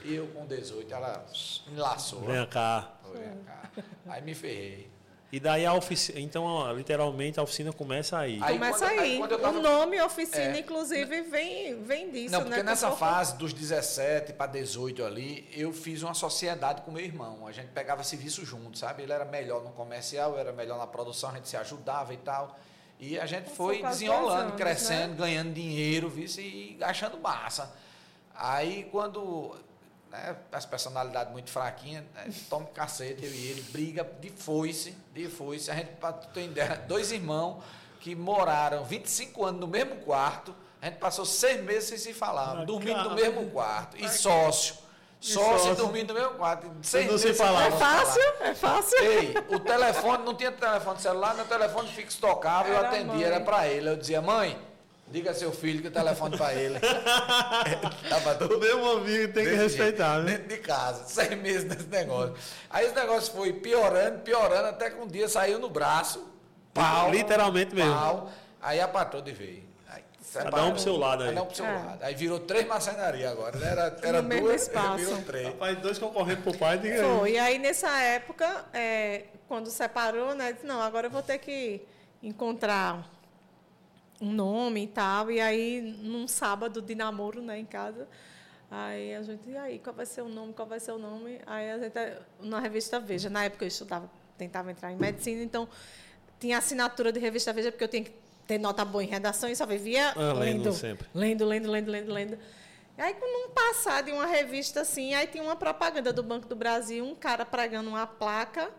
e eu com 18, ela me laçou. Vem cá. Foi, vem cá. Aí me ferrei. E daí a oficina. Então, ó, literalmente, a oficina começa aí. Aí Começa quando- aí aí. tava- O nome oficina, É. inclusive, vem, vem disso, Não, né? porque Que nessa fase dos 17 para 18 ali, eu fiz uma sociedade com meu irmão. A gente pegava serviço junto, sabe? Ele era melhor no comercial, eu era melhor na produção, a gente se ajudava e tal. E a gente foi desenrolando, 10 anos, crescendo, né? ganhando dinheiro, vice, e achando massa. Aí quando né, as personalidades muito fraquinhas, né, toma cacete, eu e ele, briga de foice, de foice. A gente, ter ideia, dois irmãos que moraram 25 anos no mesmo quarto, a gente passou seis meses sem se falar, Ah, dormindo no cara. mesmo quarto. E sócio. Sócio, sócio. e dormindo no mesmo quarto. Seis não se meses falava. É fácil, é fácil. Ei, o telefone, não tinha telefone celular, meu telefone fixo tocava, eu Era a atendia, mãe. era para ele. Eu dizia, mãe, diga a seu filho que o telefone para ele. Tava O meu amigo tem que respeitar, jeito, né? Dentro de casa, seis meses nesse negócio. Aí esse negócio foi piorando, piorando, até que um dia saiu no braço, pau. Literalmente mesmo. Pau, aí a patroa de veio. Aí Cada um pro seu lado aí. Cada um pro seu É. lado. Aí virou três marcenarias agora. né? Era, era No mesmo duas, espaço. virou três. Rapaz, dois concorrentes pro pai, diga aí. Foi. E aí, nessa época, é, quando separou, né? Disse, não, agora eu vou ter que encontrar um nome e tal. E aí, num sábado de namoro, né, em casa, aí a gente, e aí, qual vai ser o nome, qual vai ser o nome? Aí a gente, na revista Veja, na época eu estudava, tentava entrar em medicina, então tinha assinatura de revista Veja, porque eu tinha que ter nota boa em redação e só vivia Ah, lendo lendo, sempre. lendo, lendo, lendo, lendo, lendo. E aí, quando um passar de uma revista assim, aí tinha uma propaganda do Banco do Brasil, um cara pregando uma placa,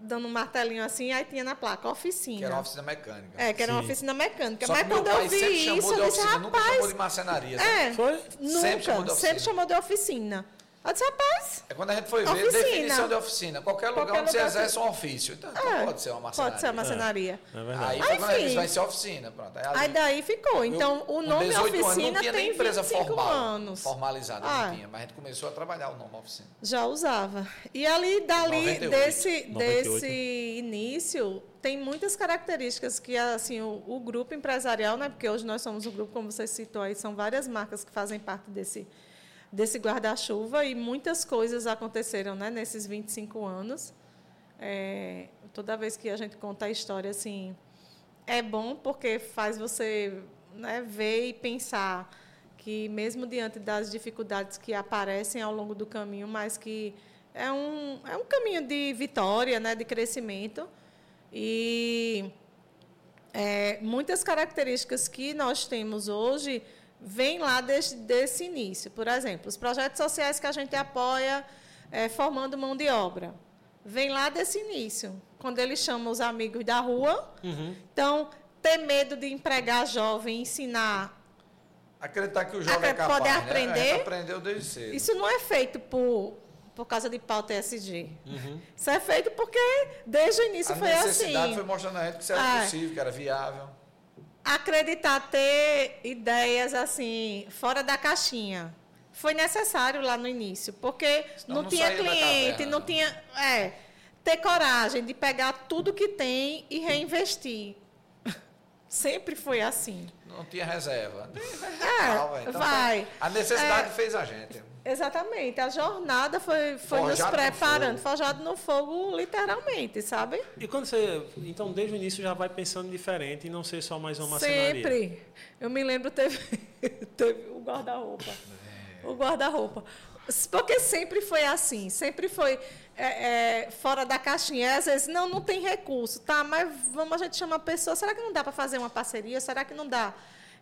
dando um martelinho assim, aí tinha na placa, oficina. Que era uma oficina mecânica. É, que era uma Sim. oficina mecânica. Só Mas que meu quando eu pai vi sempre chamou isso, de eu disse, oficina, nunca chamou rapaz, de marcenaria. sabe? é, Foi? nunca, Sempre chamou de oficina. sempre chamou de oficina. Eu disse, rapaz, É quando a gente foi ver Oficina. definição de oficina. Qualquer lugar Qualquer onde você lugar exerce um ofício. Então, então é, pode ser uma marcenaria. Pode ser uma marcenaria. É verdade. Aí foi quando a disse, vai ser oficina. Pronto. Aí, ali- Aí daí ficou. Então, o nome 18 anos, oficina não tinha nem tem empresa 25 formal, anos. formalizada, Ah. não tinha. Mas a gente começou a trabalhar o nome oficina. Já usava. E ali, dali, 98. desse, 98. desse início, tem muitas características que assim, o, o grupo empresarial, né, porque hoje nós somos um grupo, como você citou aí, são várias marcas que fazem parte desse, desse guarda-chuva e muitas coisas aconteceram né, nesses 25 anos. É, toda vez que a gente conta a história, assim, é bom porque faz você né, ver e pensar que mesmo diante das dificuldades que aparecem ao longo do caminho, mas que é um, é um caminho de vitória, né, de crescimento. E é, muitas características que nós temos hoje vêm lá desde desse início. Por exemplo, os projetos sociais que a gente apoia é, formando mão de obra. Vem lá desse início, quando ele chama os amigos da rua. Então, ter medo de empregar jovem, ensinar Acreditar que o jovem é capaz, poder né? aprender. A gente aprendeu desde cedo. Isso não é feito por, por causa de pauta ESG. Isso é feito porque desde o início a foi necessidade assim. foi mostrando a gente que isso era Ah. possível, que era viável. Acreditar, ter ideias assim, fora da caixinha. Foi necessário lá no início, porque não, não tinha cliente, não tinha. É, ter coragem de pegar tudo que tem e reinvestir. Sempre foi assim. Não tinha reserva. É, Não, velho. Então, vai. A necessidade É. fez a gente. Exatamente. A jornada foi, foi nos Forjado no preparando, fogo. forjado no fogo, literalmente, sabe? E quando você. Então, desde o início já vai pensando diferente e não ser só mais uma marcenaria. Sempre. Eu me lembro, teve, teve o guarda-roupa. O guarda-roupa. Porque sempre foi assim, sempre foi é, é, fora da caixinha. Às vezes, não, não tem recurso, tá? Mas vamos, a gente chama a pessoa. Será que não dá para fazer uma parceria? Será que não dá?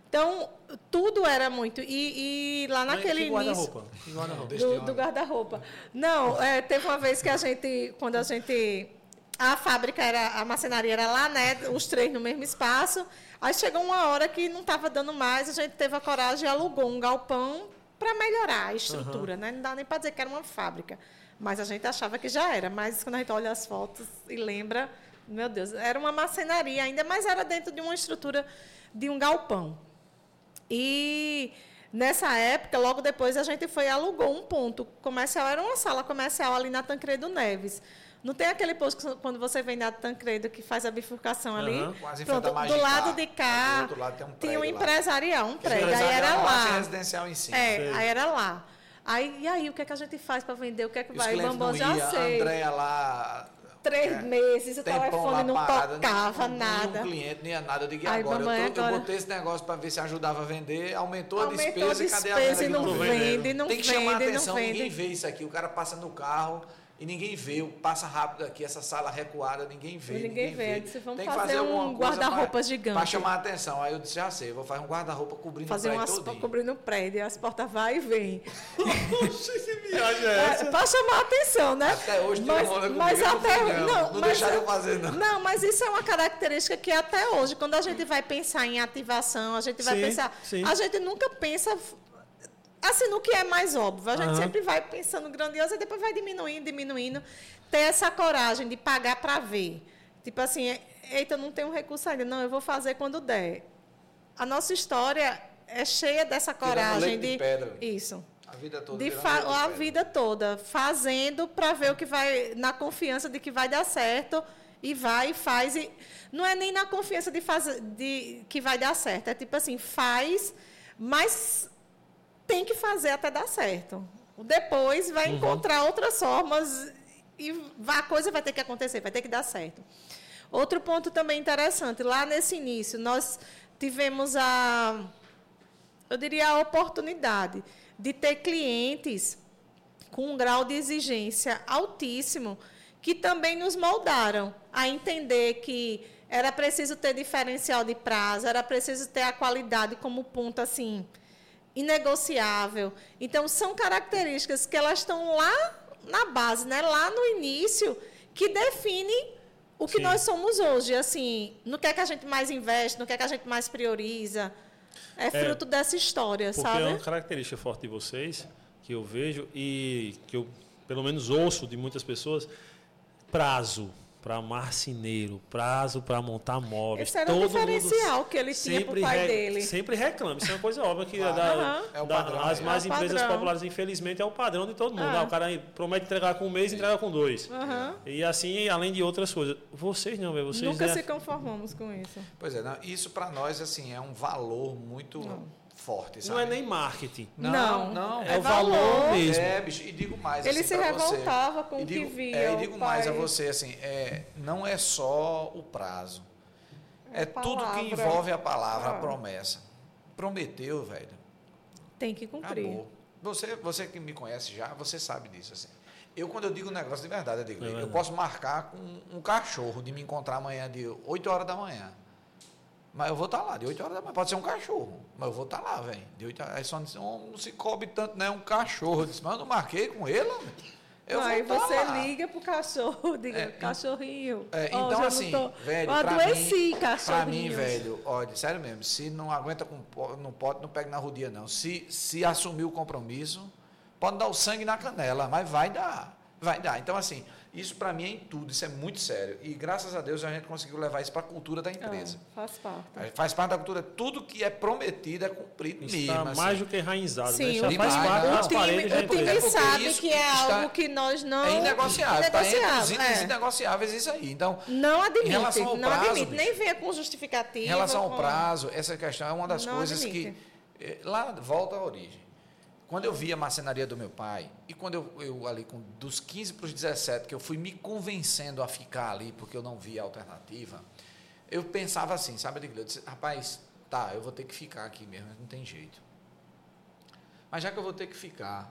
Então, tudo era muito. E, e lá naquele que início. guarda-roupa? Do, do guarda-roupa. Não, é, teve uma vez que a gente, quando a gente. A fábrica era, a marcenaria era lá, né? Os três no mesmo espaço. Aí chegou uma hora que não estava dando mais, a gente teve a coragem e alugou um galpão para melhorar a estrutura, né? Não dá nem para dizer que era uma fábrica. Mas a gente achava que já era. Mas quando a gente olha as fotos e lembra, meu Deus, era uma marcenaria ainda, mas era dentro de uma estrutura de um galpão. E nessa época, logo depois, a gente foi e alugou um ponto comercial. Era uma sala comercial ali na Tancredo Neves. Não tem aquele posto que quando você vem da Tancredo que faz a bifurcação ali? Frente Pronto, do lado de cá Do outro lado tem um tinha um lá. empresarial, um prédio. Aí Empresarial, era lá. residencial em cima. É, aí era lá. Aí, e aí, o que, é que a gente faz para vender? O que é que Os vai? Bambam, não já ia, sei. a Andréia lá... Três é, meses, o telefone não parada, tocava nem- nada. Nenhum cliente, nem nada. Eu digo, Aí, agora? Eu, tô- eu agora- botei esse negócio para ver se ajudava a vender, aumentou, Aumentou a despesa, e cadê a despesa venda e não vendendo? vende, não Tem que vende, chamar a não atenção, ninguém vê isso aqui. O cara passa no carro e ninguém vê, passa rápido aqui, essa sala recuada, ninguém vê. Ninguém vê. Eu disse, vamos Tem que fazer alguma um guarda-roupa gigante. Para chamar a atenção. Aí eu disse, já sei, vou fazer um guarda-roupa cobrindo Fazer o umas prédio todinho. cobrindo o prédio, e as portas vai e vem. que viagem é essa? É, para chamar a atenção, né? Até hoje tem mas, um homem mas até não, não. Não mas- deixaram eu fazer, não. Não, mas isso é uma característica que até hoje, quando a gente vai pensar em ativação, a gente vai Sim, pensar, sim. a gente nunca pensa assim no que é mais óbvio. A gente Aham. sempre vai pensando grandioso e depois vai diminuindo, diminuindo. Ter essa coragem de pagar para ver. Tipo assim, eita, eu não tenho recurso ainda, não, eu vou fazer quando der. A nossa história é cheia dessa coragem de de pedra. isso A vida toda. de fa- de a vida toda fazendo para ver o que vai na confiança de que vai dar certo e vai e faz e não é nem na confiança de fazer de que vai dar certo é tipo assim faz mas tem que fazer até dar certo. Depois vai encontrar outras formas e a coisa vai ter que acontecer vai ter que dar certo. Outro ponto também interessante lá nesse início nós tivemos a eu diria, a oportunidade de ter clientes com um grau de exigência altíssimo que também nos moldaram a entender que era preciso ter diferencial de prazo, era preciso ter a qualidade como ponto assim inegociável. Então são características que elas estão lá na base, né? Lá no início que define o que Sim. nós somos hoje, assim, no que é que a gente mais investe, no que é que a gente mais prioriza. É, é fruto é, dessa história, porque sabe? É uma característica forte de vocês que eu vejo e que eu pelo menos ouço de muitas pessoas, prazo para marceneiro, prazo para montar móveis. Esse era todo o diferencial que ele tinha para o pai re, dele. Sempre reclama. Isso é uma coisa óbvia que ah, da, é o padrão, da, as é mais é empresas padrão. populares, infelizmente, é o padrão de todo mundo. Ah. Ah, o cara promete entregar com um mês e entrega com dois. Uhum. E assim, além de outras coisas. Vocês não, vocês Nunca é... se conformamos com isso. Pois é, não, isso para nós assim é um valor muito... Não forte, sabe? Não é nem marketing. Não, não. não é, é, o valor, valor mesmo. É, bicho, e digo mais Ele assim, se revoltava você. com o que via. É, e digo mais a você, assim, é, não é só o prazo. É, é tudo que envolve a palavra, ah. a promessa. Prometeu, velho. Tem que cumprir. Acabou. Você, você que me conhece já, você sabe disso, assim. Eu, quando eu digo um negócio de verdade, eu digo, é verdade. eu posso marcar com um cachorro de me encontrar amanhã de 8 horas da manhã. Mas eu vou estar tá lá, de 8 horas da manhã. Pode ser um cachorro, mas eu vou estar tá lá, velho. De 8 Aí só disse, oh, não se cobre tanto, né? Um cachorro. Eu disse, mas eu não marquei com ele, homem. Eu aí tá você lá. liga pro cachorro, diga, é, cachorrinho. É, então, assim, tô, velho, eu adoeci, mim, pra mim, velho, olha, sério mesmo, se não aguenta com não pode, não pega na rodia, não. Se, se assumir o compromisso, pode dar o sangue na canela, mas vai dar. Vai dar. Então, assim, isso para mim é em tudo, isso é muito sério. E graças a Deus a gente conseguiu levar isso para a cultura da empresa. Ah, faz parte. Faz parte da cultura. Tudo que é prometido é cumprido isso Está assim. mais do que enraizado. Sim, né? faz parte das paredes. O time é sabe que é algo que nós não. É inegociável. Está entre os itens é. inegociáveis isso aí. Então, não admite. Em relação ao não prazo, admite, nem venha com justificativa. Em relação ao prazo, essa questão é uma das coisas admite. que. Eh, lá volta à origem. Quando eu vi a marcenaria do meu pai, e quando eu, eu ali, com, dos 15 para os 17, que eu fui me convencendo a ficar ali, porque eu não via alternativa, eu pensava assim, sabe, eu disse, rapaz, tá, eu vou ter que ficar aqui mesmo, não tem jeito. Mas já que eu vou ter que ficar,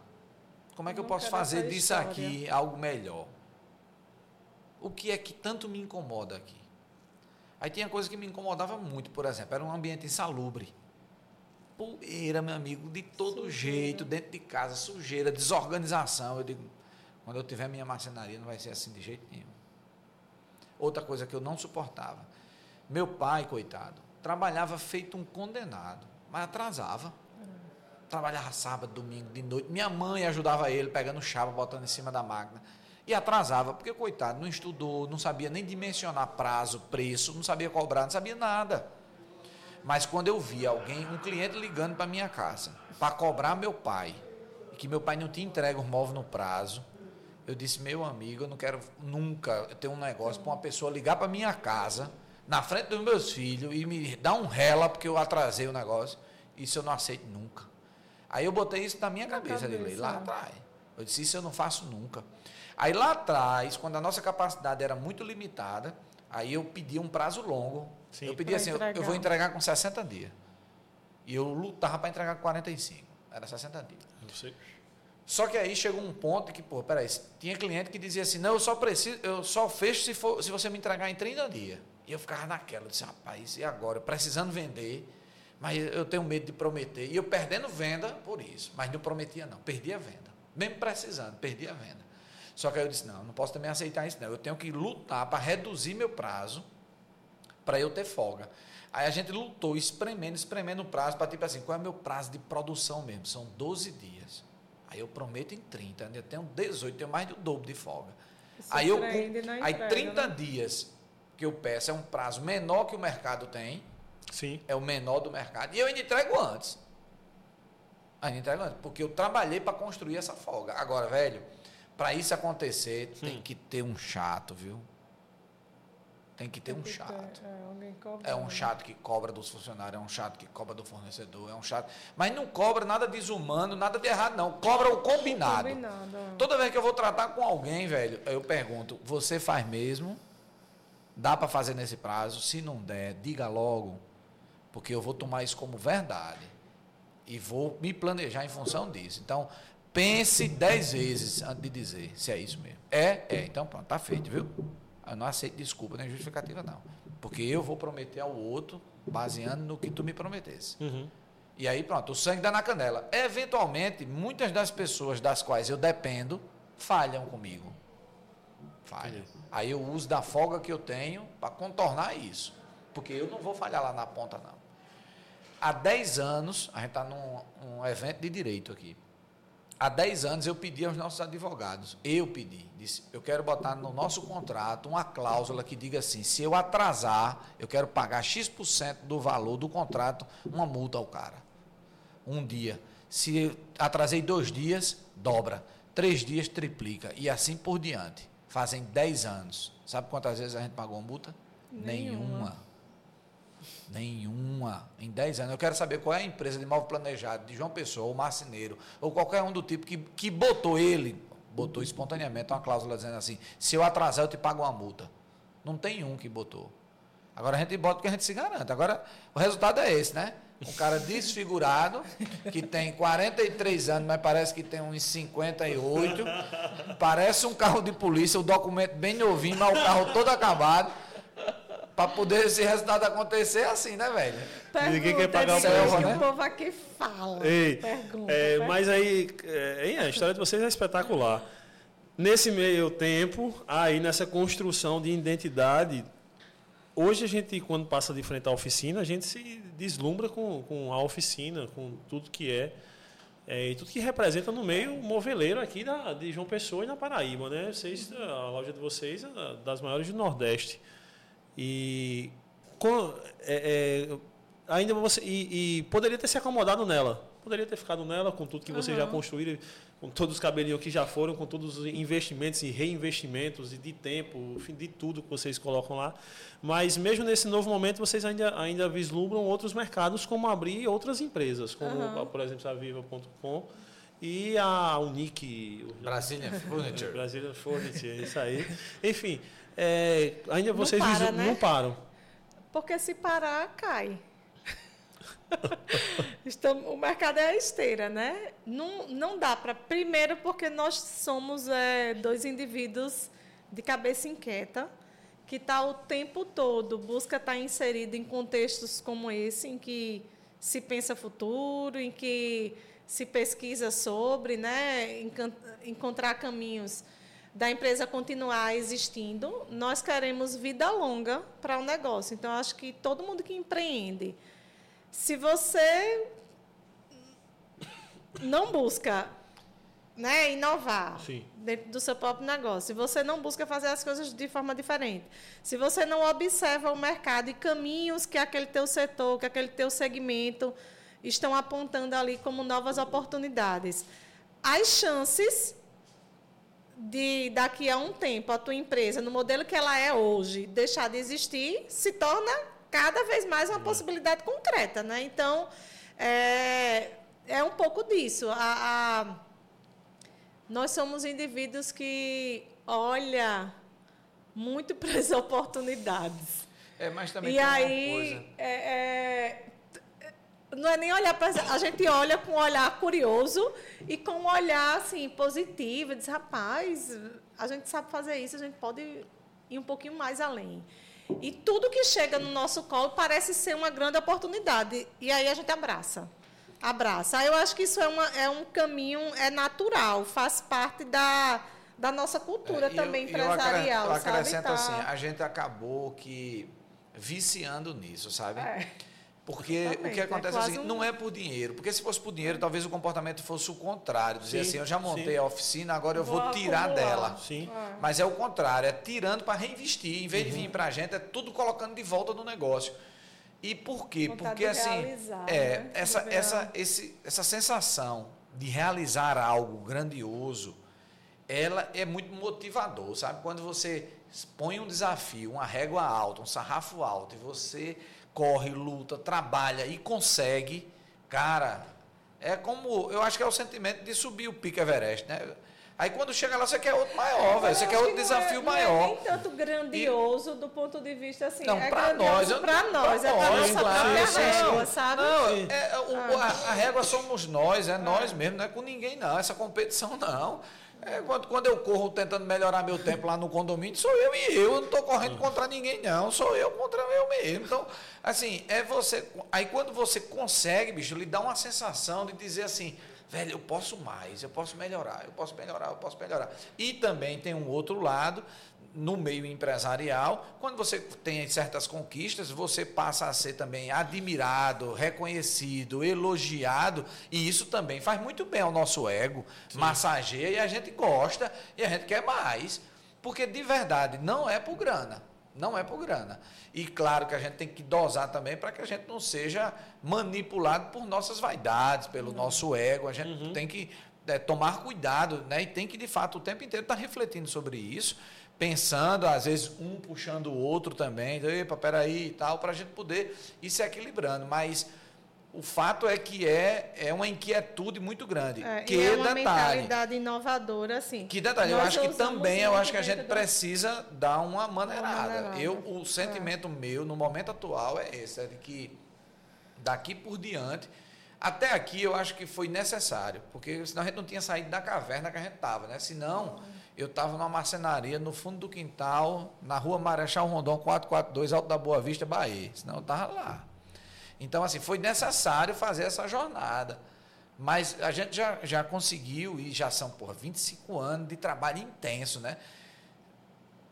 como é que eu posso fazer disso história. aqui algo melhor? O que é que tanto me incomoda aqui? Aí tinha coisa que me incomodava muito, por exemplo, era um ambiente insalubre poeira, meu amigo, de todo sujeira. jeito, dentro de casa, sujeira, desorganização. Eu digo, quando eu tiver minha marcenaria, não vai ser assim de jeito nenhum. Outra coisa que eu não suportava. Meu pai, coitado, trabalhava feito um condenado, mas atrasava. Trabalhava sábado, domingo, de noite. Minha mãe ajudava ele, pegando chapa, botando em cima da máquina. E atrasava, porque, coitado, não estudou, não sabia nem dimensionar prazo, preço, não sabia cobrar, não sabia nada. Mas quando eu vi alguém, um cliente ligando para minha casa, para cobrar meu pai, e que meu pai não tinha entregue o móvel no prazo, eu disse, meu amigo, eu não quero nunca ter um negócio para uma pessoa ligar para minha casa, na frente dos meus filhos, e me dar um rela porque eu atrasei o negócio. Isso eu não aceito nunca. Aí eu botei isso na minha cabeça, cabeça. lá atrás. Eu disse, isso eu não faço nunca. Aí lá atrás, quando a nossa capacidade era muito limitada, aí eu pedi um prazo longo Sim. Eu pedi assim, eu, eu, vou entregar com 60 dias. E eu lutava para entregar com 45. Era 60 dias. Sei. Só que aí chegou um ponto que, pô, peraí, tinha cliente que dizia assim, não, eu só preciso, eu só fecho se, for, se você me entregar em 30 dias. E eu ficava naquela, eu disse, rapaz, e agora? Precisando vender, mas eu tenho medo de prometer. E eu perdendo venda por isso. Mas não prometia, não. Perdi a venda. Mesmo precisando, perdi a venda. Só que aí eu disse, não, não posso também aceitar isso, não. Eu tenho que lutar para reduzir meu prazo para eu ter folga. Aí a gente lutou, espremendo, espremendo o prazo, para tipo assim, qual é o meu prazo de produção mesmo? São 12 dias. Aí eu prometo em 30, eu tenho 18, tenho mais do dobro de folga. aí eu aí 30 né? dias que eu peço é um prazo menor que o mercado tem. Sim. É o menor do mercado. E eu ainda entrego antes. Ainda entrego antes, porque eu trabalhei para construir essa folga. Agora, velho, para isso acontecer, Sim. tem que ter um chato, viu? Tem que ter tem um chato. Ter, é, é, um chato que cobra dos funcionários, é um chato que cobra do fornecedor, é um chato. Mas não cobra nada desumano, nada de errado, não. Cobra o combinado. combinado é. Toda vez que eu vou tratar com alguém, velho, eu pergunto: você faz mesmo? Dá para fazer nesse prazo? Se não der, diga logo, porque eu vou tomar isso como verdade e vou me planejar em função disso. Então, pense dez vezes antes de dizer se é isso mesmo. É, é. Então, pronto, tá feito, viu? Eu não aceito desculpa nem justificativa, não. Porque eu vou prometer ao outro baseando no que tu me prometesse. Uhum. E aí, pronto, o sangue dá na canela. Eventualmente, muitas das pessoas das quais eu dependo falham comigo. Falham. Aí eu uso da folga que eu tenho para contornar isso. Porque eu não vou falhar lá na ponta, não. Há 10 anos, a gente está num um evento de direito aqui. Há 10 anos eu pedi aos nossos advogados, eu pedi, disse, eu quero botar no nosso contrato uma cláusula que diga assim, se eu atrasar, eu quero pagar X% do valor do contrato, uma multa ao cara. Um dia. Se atrasei dois dias, dobra. Três dias, triplica. E assim por diante. Fazem 10 anos. Sabe quantas vezes a gente pagou uma multa? Nenhuma. Nenhuma. Nenhuma. Em 10 anos. Eu quero saber qual é a empresa de imóvel planejado, de João Pessoa, ou marceneiro, ou qualquer um do tipo que, que botou ele, botou espontaneamente uma cláusula dizendo assim: se eu atrasar, eu te pago uma multa. Não tem um que botou. Agora a gente bota porque a gente se garante. Agora, o resultado é esse, né? Um cara desfigurado, que tem 43 anos, mas parece que tem uns 58. Parece um carro de polícia, o documento bem novinho, mas o carro todo acabado. Para poder esse resultado acontecer é assim, né, velho? Pergunta, Ninguém quer pagar o preço, que né? o povo aqui fala. Ei, pergunta, é, pergunta. mas aí, é, hein, a história de vocês é espetacular. Nesse meio tempo, aí nessa construção de identidade, hoje a gente, quando passa de frente à oficina, a gente se deslumbra com, com a oficina, com tudo que é, é, e tudo que representa no meio moveleiro aqui da, de João Pessoa e na Paraíba, né? Vocês, a loja de vocês é das maiores do Nordeste. E, com- é, é, ainda você e, e poderia ter se acomodado nela, poderia ter ficado nela com tudo que vocês já construíram, com todos os cabelinhos que já foram, com todos os investimentos e reinvestimentos e de tempo, enfim, de tudo que vocês colocam lá. Mas mesmo nesse novo momento, vocês ainda, ainda vislumbram outros mercados, como abrir outras empresas, como, Aham. por exemplo, a Viva.com e a Unique. Brasília Furniture. Brasília Furniture, isso aí. Enfim, é, ainda Não vocês para, visu- né? não param. Porque se parar, cai. Estamos, o mercado é a esteira, né? Não, não dá para. Primeiro, porque nós somos é, dois indivíduos de cabeça inquieta, que está o tempo todo, busca estar inserido em contextos como esse, em que se pensa futuro, em que se pesquisa sobre, né? Encontrar caminhos da empresa continuar existindo, nós queremos vida longa para o negócio. Então, acho que todo mundo que empreende, se você não busca né, inovar Sim. dentro do seu próprio negócio, se você não busca fazer as coisas de forma diferente, se você não observa o mercado e caminhos que aquele teu setor, que aquele teu segmento estão apontando ali como novas oportunidades, as chances de daqui a um tempo a tua empresa, no modelo que ela é hoje, deixar de existir, se torna cada vez mais uma possibilidade concreta, né? Então, é, é um pouco disso. A, a- nós somos indivíduos que olha muito para as oportunidades. É, mas também E aí, coisa. é- é, não é nem olhar para. A gente olha com um olhar curioso e com um olhar assim, positivo. Diz, rapaz, a gente sabe fazer isso, a gente pode ir um pouquinho mais além. E tudo que chega no nosso colo parece ser uma grande oportunidade. E aí a gente abraça. Abraça. Eu acho que isso é, uma, é um caminho, é natural, faz parte da, da nossa cultura É, também eu, empresarial. Eu acrescento sabe? assim, Tá- a gente acabou que viciando nisso, sabe? É. Porque o Exatamente, que é acontece quase assim, um- não é por dinheiro. Porque se fosse por dinheiro, talvez o comportamento fosse o contrário. Dizer Sim, assim, eu já montei sim. a oficina, agora eu vou, Vou tirar acumular. dela. Sim. Mas é o contrário, é tirando para reinvestir. Em vez de Uhum. vir para a gente, é tudo colocando de volta no negócio. E por quê? Vontade Porque de assim, é, né? essa, De essa, esse, essa sensação de realizar algo grandioso, ela é muito motivador, sabe? Quando você põe um desafio, uma régua alta, um sarrafo alto, e você corre, luta, trabalha e consegue, cara, é como, eu acho que é o sentimento de subir o pico Everest, né? Aí quando chega lá, você quer outro maior, velho, você quer outro que não é- desafio não maior. É nem tanto grandioso do ponto de vista assim. Não, é pra grandioso nós, eu- pra nós, pra é pra nós, nossa claro, própria sim, sim. régua, sabe? Não, Sim. é, o- a, a régua somos nós, é nós mesmo, não é com ninguém não, essa competição não. É, quando, quando eu corro tentando melhorar meu tempo lá no condomínio, sou eu e eu. Eu não estou correndo contra ninguém, não. Sou eu contra eu mesmo. Então, assim, é você. Aí quando você consegue, bicho, lhe dá uma sensação de dizer assim, velho, eu posso mais, eu posso melhorar, eu posso melhorar, eu posso melhorar. E também tem um outro lado no meio empresarial, quando você tem certas conquistas, você passa a ser também admirado, reconhecido, elogiado, e isso também faz muito bem ao nosso ego, Sim. massageia e a gente gosta e a gente quer mais. Porque de verdade, não é por grana. Não é por grana. E claro que a gente tem que dosar também para que a gente não seja manipulado por nossas vaidades, pelo uhum. nosso ego. A gente uhum. tem que é, tomar cuidado, né? E tem que, de fato, o tempo inteiro estar tá refletindo sobre isso pensando, às vezes um puxando o outro também, epa, peraí e tal, para a gente poder ir se equilibrando. Mas o fato é que é, é uma inquietude muito grande. É, que é uma detalhe, mentalidade inovadora, assim. Que detalhe, eu acho que também eu acho que a gente precisa dar uma maneirada. Eu, o sentimento é. meu, no momento atual, é esse, é de que daqui por diante. Até aqui eu acho que foi necessário, porque senão a gente não tinha saído da caverna que a gente estava, né? Senão, eu estava numa marcenaria no fundo do quintal, na rua Marechal Rondon 442, Alto da Boa Vista, Bahia. Senão eu estava lá. Então, assim, foi necessário fazer essa jornada. Mas a gente já, já conseguiu, e já são, por 25 anos de trabalho intenso, né?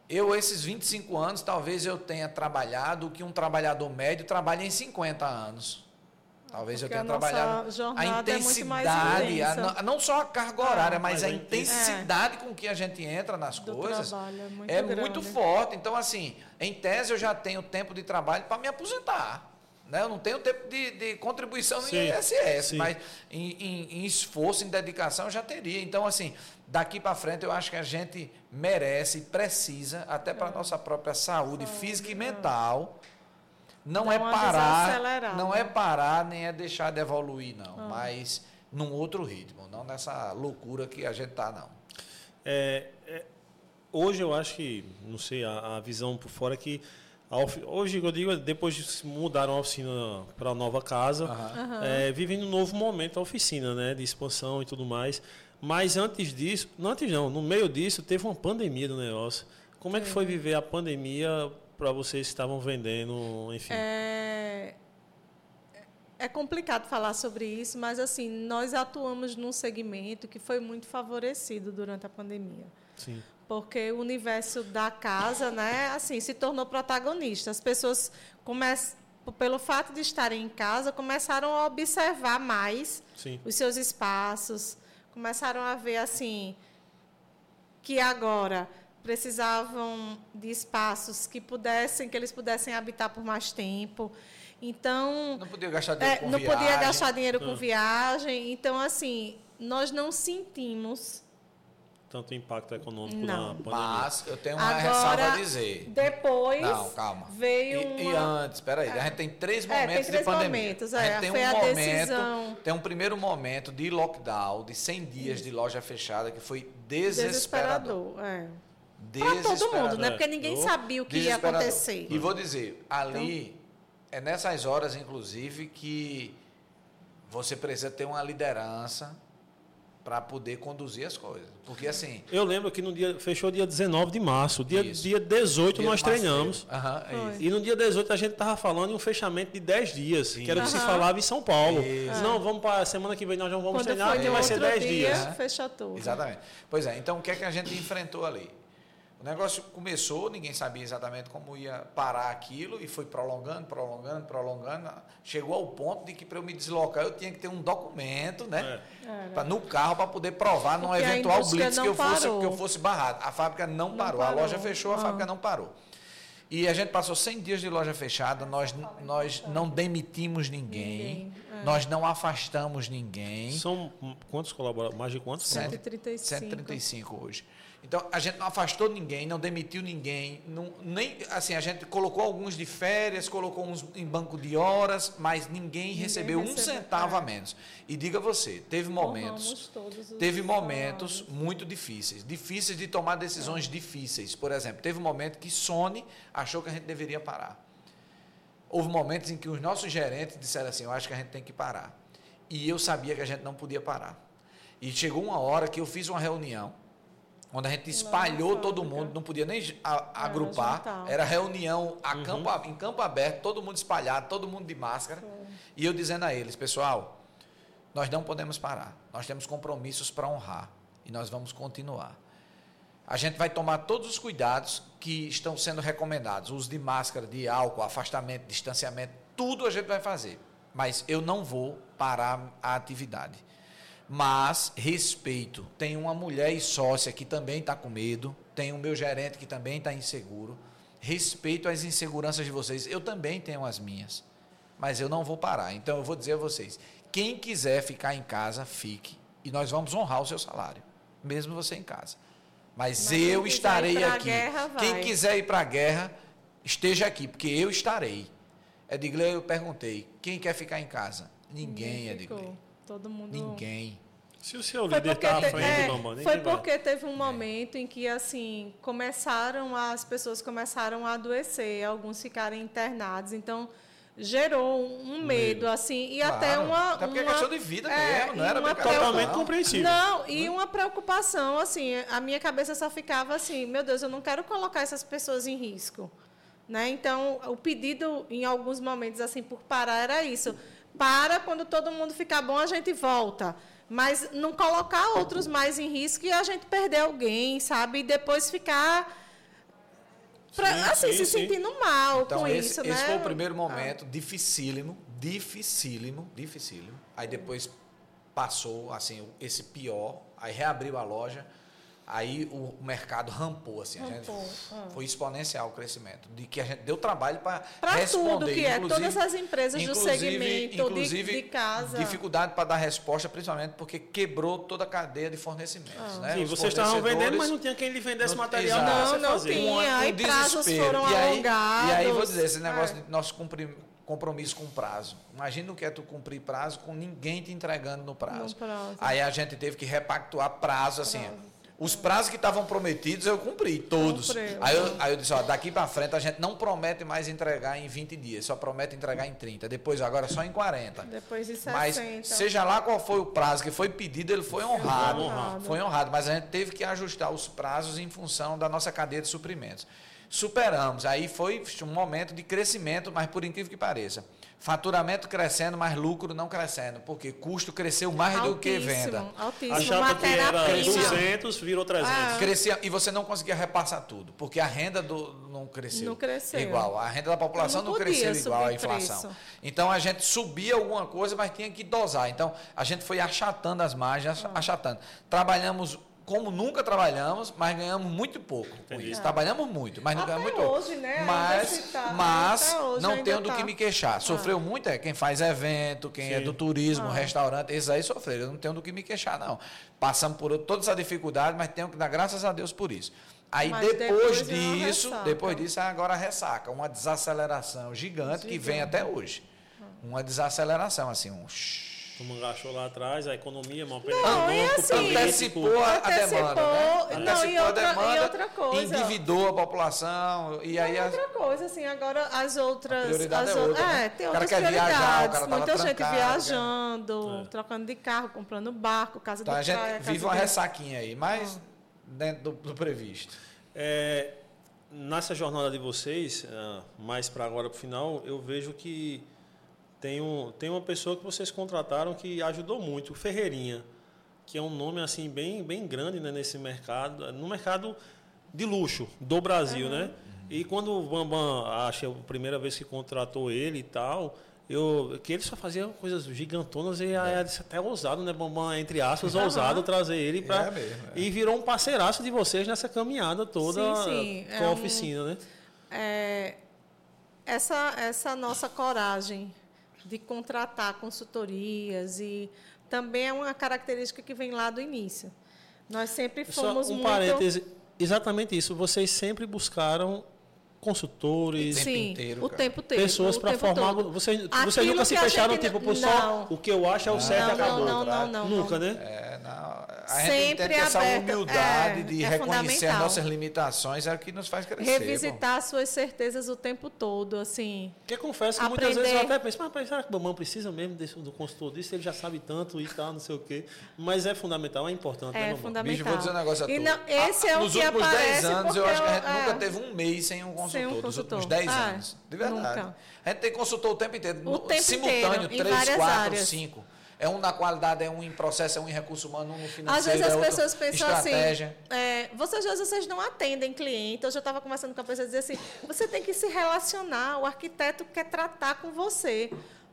Eu, esses 25 anos, talvez eu tenha trabalhado o que um trabalhador médio trabalha em 50 anos. Talvez Porque eu tenha trabalhado a é intensidade, é a, não só a carga horária, mas, mas, a intensidade é. com que a gente entra nas Do coisas é, muito, é muito, forte. Então, assim, em tese eu já tenho tempo de trabalho para me aposentar. Né? Eu não tenho tempo de, de contribuição sim, no ISS, sim. mas em, em, em, esforço, em dedicação eu já teria. Então, assim, daqui para frente eu acho que a gente merece, precisa, até para a é. nossa própria saúde, saúde física e mental não é parar, não é parar nem é deixar de evoluir não, ah. mas num outro ritmo, não nessa loucura que a gente tá não. É, é, hoje eu acho que, não sei, a, a visão por fora é que hoje eu digo depois de mudaram a oficina para a nova casa, uhum. é, vivendo um novo momento a oficina, né, de expansão e tudo mais. Mas antes disso, não antes não, no meio disso teve uma pandemia do negócio. Como é que foi viver a pandemia para vocês que estavam vendendo, enfim? É, é complicado falar sobre isso, mas assim nós atuamos num segmento que foi muito favorecido durante a pandemia. Sim. Porque o universo da casa, né, assim, se tornou protagonista. As pessoas começam pelo fato de estarem em casa, começaram a observar mais Sim. os seus espaços, começaram a ver assim que agora precisavam de espaços que pudessem, que eles pudessem habitar por mais tempo. Então, não podia gastar dinheiro é, com não viagem. podia gastar dinheiro com viagem. Então, assim, nós não sentimos tanto impacto econômico não. da pandemia. Mas eu tenho uma Agora, ressalva a dizer. Depois. Não, calma. Veio. E, uma... e antes, espera aí. É. A gente tem três momentos é, tem três de pandemia. Momentos, é. A gente tem um momento. Decisão. Tem um primeiro momento de lockdown, de 100 dias Isso. de loja fechada, que foi desesperador. desesperador é. Para todo mundo, né? Porque ninguém sabia o que ia acontecer. E vou dizer, ali então, é nessas horas, inclusive, que você precisa ter uma liderança para poder conduzir as coisas. Porque assim. Eu lembro que no dia. Fechou dia 19 de março. Dia, dia 18 dia nós treinamos. Uhum, e no dia 18 a gente estava falando em um fechamento de 10 dias, Sim. que era o que se falava em São Paulo. Isso. Não, vamos para a semana que vem nós não vamos Quando treinar, porque vai ser 10 dias. Fecha tudo. Exatamente. Pois é, então o que é que a gente enfrentou ali? O negócio começou, ninguém sabia exatamente como ia parar aquilo e foi prolongando, prolongando, prolongando. Chegou ao ponto de que para eu me deslocar eu tinha que ter um documento, né? É. Pra, no carro para poder provar num eventual blitz que eu, fosse, que eu fosse barrado. A fábrica não, não parou. parou. A loja fechou, a ah. fábrica não parou. E a gente passou 100 dias de loja fechada, nós, nós não demitimos ninguém, ninguém. É. nós não afastamos ninguém. São quantos colaboradores? Mais de quantos? 135. 135 hoje. Então, a gente não afastou ninguém, não demitiu ninguém, não, nem assim, a gente colocou alguns de férias, colocou uns em banco de horas, mas ninguém, ninguém recebeu um centavo é. a menos. E diga você, teve momentos, teve momentos muito difíceis, difíceis de tomar decisões é. difíceis. Por exemplo, teve um momento que Sony achou que a gente deveria parar. Houve momentos em que os nossos gerentes disseram assim, eu acho que a gente tem que parar. E eu sabia que a gente não podia parar. E chegou uma hora que eu fiz uma reunião Onde a gente espalhou todo mundo, não podia nem agrupar. Era, era reunião a uhum. campo, em campo aberto, todo mundo espalhado, todo mundo de máscara. E eu dizendo a eles, pessoal, nós não podemos parar. Nós temos compromissos para honrar. E nós vamos continuar. A gente vai tomar todos os cuidados que estão sendo recomendados: uso de máscara, de álcool, afastamento, distanciamento, tudo a gente vai fazer. Mas eu não vou parar a atividade. Mas respeito. Tem uma mulher e sócia que também está com medo. Tem o meu gerente que também está inseguro. Respeito as inseguranças de vocês. Eu também tenho as minhas. Mas eu não vou parar. Então eu vou dizer a vocês: quem quiser ficar em casa, fique. E nós vamos honrar o seu salário, mesmo você em casa. Mas, Mas eu estarei aqui. Guerra, quem quiser ir para a guerra, esteja aqui, porque eu estarei. Edgley, eu perguntei, quem quer ficar em casa? Ninguém, Edgley. Todo mundo. Ninguém. Se o seu líder está à frente, é, não, Foi porque vai. teve um momento em que, assim, começaram, as pessoas começaram a adoecer, alguns ficaram internados. Então, gerou um medo, medo. assim, e claro. até uma. Até porque é uma, é questão de vida é, mesmo, não era uma totalmente compreensível. Não, e uma preocupação, assim, a minha cabeça só ficava assim, meu Deus, eu não quero colocar essas pessoas em risco. Né? Então, o pedido, em alguns momentos, assim, por parar, era isso. Para, quando todo mundo ficar bom, a gente volta. Mas não colocar outros mais em risco e a gente perder alguém, sabe? E depois ficar pra, sim, assim, sim, se sim. sentindo mal então, com esse, isso, esse né? Esse foi o primeiro momento, ah. dificílimo, dificílimo, dificílimo. Aí depois passou, assim, esse pior, aí reabriu a loja, Aí o mercado rampou, assim, rampou. Gente, ah. foi exponencial o crescimento, de que a gente deu trabalho para responder. tudo que é, todas as empresas do segmento inclusive, de, de, casa. dificuldade para dar resposta, principalmente porque quebrou toda a cadeia de fornecimentos. Ah. Né? Sim, vocês estavam vendendo, mas não tinha quem lhe vendesse não, material Não, não fazer. tinha, um, um aí prazos foram e aí, alongados. E aí, vou dizer, esse negócio é. de nosso cumprimento compromisso com prazo. Imagina o que é tu cumprir prazo com ninguém te entregando no prazo. No prazo. Aí a gente teve que repactuar prazo, assim, prazo. Os prazos que estavam prometidos eu cumpri, todos. Aí, eu, aí eu disse, ó, daqui para frente a gente não promete mais entregar em 20 dias, só promete entregar em 30. Depois agora só em 40. Depois de 60. Mas seja lá qual foi o prazo que foi pedido, ele foi honrado. Foi honrado. Foi honrado, mas a gente teve que ajustar os prazos em função da nossa cadeia de suprimentos. Superamos. Aí foi um momento de crescimento, mas por incrível que pareça Faturamento crescendo, mas lucro não crescendo. Porque custo cresceu mais altíssimo, do que venda. Altíssimo. Achava que era crescia, 200, virou 300. Ah. Crescia, e você não conseguia repassar tudo. Porque a renda do, não cresceu. Não cresceu. Igual. A renda da população não, não cresceu igual à inflação. Preço. Então a gente subia alguma coisa, mas tinha que dosar. Então a gente foi achatando as margens, achatando. Trabalhamos como nunca trabalhamos, mas ganhamos muito pouco com isso. É. Trabalhamos muito, mas não ganhamos muito hoje, pouco. Né? Mas, tá, mas não tenho do tá. que me queixar. Ah. Sofreu ah. muito é quem faz evento, quem é Sim. é do turismo, ah. restaurante, esses aí sofreram. Eu não tenho do que me queixar, não. Passamos por toda essa dificuldade, mas tenho que dar graças a Deus por isso. Aí depois, depois, disso, depois disso, agora ressaca, uma desaceleração gigante, gigante. que vem até hoje. Ah. Uma desaceleração, assim, um o Mangachou lá atrás, a economia, uma Não, e assim, antecipou a demanda, né? Não, e outra, demanda, e outra coisa. Endividou a população. E aí outra coisa, assim, agora as outras. A prioridade as é outra. Né? É, tem outras prioridades. Viajar, o cara Muita gente viajando, é. trocando de carro, comprando barco, casa então, de praia. A gente vive uma ressaquinha aí, mas ah. dentro do, do previsto. É, nessa jornada de vocês, é, mais para agora para o final, eu vejo que tem, um, tem uma pessoa que vocês contrataram que ajudou muito, o Ferreirinha, que é um nome assim bem, bem grande né, nesse mercado, no mercado de luxo do Brasil, uhum. né? E quando o Bambam, acho a primeira vez que contratou ele e tal, eu, que ele só fazia coisas gigantonas e é. até ousado, né, Bambam, entre aspas, uhum. ousado trazer ele para é mesmo, é. e virou um parceiraço de vocês nessa caminhada toda sim, sim. com é a oficina, um, né? É, essa essa nossa coragem de contratar consultorias e também é uma característica que vem lá do início. Nós sempre fomos Só um muito... parêntese, exatamente isso. Vocês sempre buscaram consultores, o tempo Sim, inteiro, o tempo inteiro. Pessoas para formar. Todo. Você, você nunca se fecharam, tipo, por só o que eu acho é o certo e acabou. Não, não, não, Nunca, né? É, não. A Sempre gente tem que ter essa humildade é, de é reconhecer as nossas limitações, é o que nos faz crescer. Revisitar bom. suas certezas o tempo todo, assim. Porque confesso que aprender... muitas vezes eu até penso, mas será que o mamão precisa mesmo desse, do consultor disso? Ele já sabe tanto e tal, não sei o quê. Mas é fundamental, é importante, é né, fundamental. Bicho, vou dizer um negócio a tu. Não, esse é o Nos que últimos 10 anos, eu acho que a gente é, nunca teve um mês sem um consultor. Sem um consultor. Nos últimos 10 ah, anos. De verdade. Nunca. A gente tem consultor o tempo inteiro. O tempo simultâneo, inteiro, 3, 4, 5. É um na qualidade, é um em processo, é um em recurso humano, um no financeiro. Às vezes as é pessoas pensam assim, estratégia. assim. É, vocês, vocês não atendem cliente. Eu já estava conversando com a pessoa e dizia assim: você tem que se relacionar, o arquiteto quer tratar com você.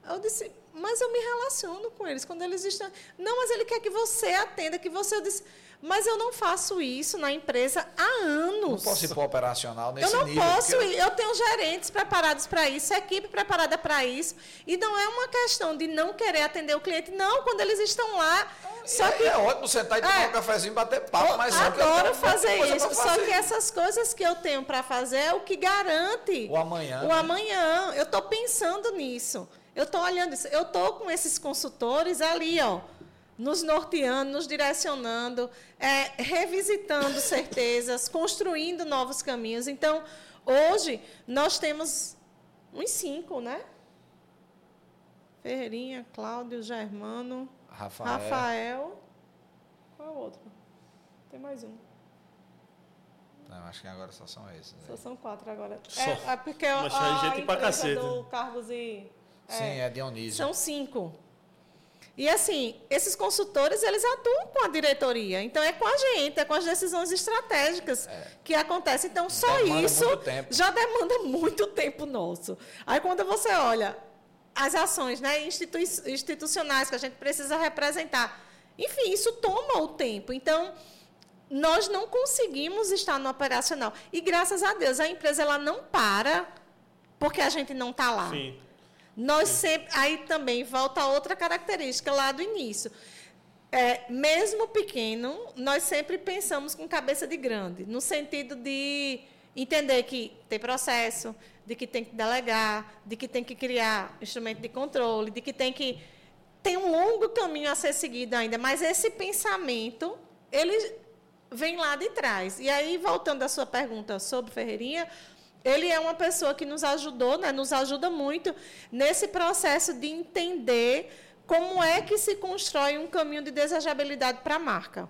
Eu disse, mas eu me relaciono com eles quando eles estão. Não, mas ele quer que você atenda, que você. Eu disse, mas eu não faço isso na empresa há anos. Não posso ir para operacional nesse nível. Eu não posso ir. Eu tenho gerentes preparados para isso, equipe preparada para isso. E não é uma questão de não querer atender o cliente. Não, quando eles estão lá. Só é, que, é ótimo sentar e tomar é, um cafezinho, bater papo, mas eu adoro fazer isso. Fazer. Só que essas coisas que eu tenho para fazer é o que garante o amanhã. O né? amanhã. Eu estou pensando nisso. Eu estou olhando isso. Eu estou com esses consultores ali, ó nos norteando, nos direcionando, é, revisitando certezas, construindo novos caminhos. Então, hoje, nós temos uns cinco, né? Ferreirinha, Cláudio, Germano, Rafael. Rafael. Qual é o outro? Tem mais um. Não, acho que agora só são esses. Só são quatro agora. Só. É, é porque Mas a, a gente pra cacete. do Carlos e... É, Sim, é Dionísio. São cinco. E assim, esses consultores, eles atuam com a diretoria. Então é com a gente, é com as decisões estratégicas é. que acontecem. Então só demanda isso já demanda muito tempo nosso. Aí quando você olha as ações né, institu institucionais que a gente precisa representar, enfim, isso toma o tempo. Então, nós não conseguimos estar no operacional. E graças a Deus, a empresa ela não para porque a gente não está lá. Sim. Nós sempre. Aí também volta outra característica lá do início. É, mesmo pequeno, nós sempre pensamos com cabeça de grande, no sentido de entender que tem processo, de que tem que delegar, de que tem que criar instrumento de controle, de que tem que tem um longo caminho a ser seguido ainda, mas esse pensamento ele vem lá de trás. E aí voltando à sua pergunta sobre Ferreirinha, ele é uma pessoa que nos ajudou, né, nos ajuda muito nesse processo de entender como é que se constrói um caminho de desejabilidade para a marca.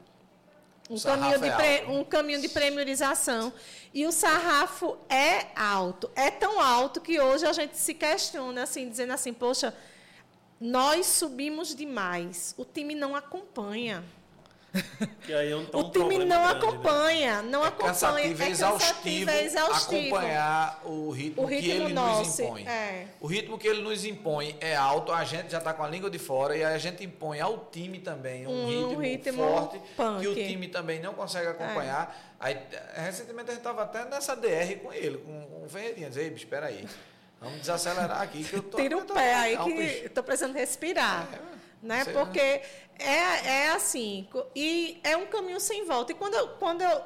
Um caminho, de pre, um caminho de premiorização. E o sarrafo é alto. É tão alto que hoje a gente se questiona, assim, dizendo assim, poxa, nós subimos demais. O time não acompanha. É um, o time não grande, né? acompanha, né? não é acompanha. Cansativo, é exaustivo, é exaustivo acompanhar o ritmo, o ritmo que ele nosso, nos impõe. É. O ritmo que ele nos impõe é alto, a gente já está com a língua de fora e a gente impõe ao time também um, um ritmo, ritmo, forte punk. que o time também não consegue acompanhar. É. Aí, recentemente a gente estava até nessa DR com ele, com, com o Ferreirinha, dizer, espera aí, vamos desacelerar aqui que eu tô... Tira o pé aí que estou precisando respirar. É, né? Porque é, é assim, e é um caminho sem volta. E quando eu, quando eu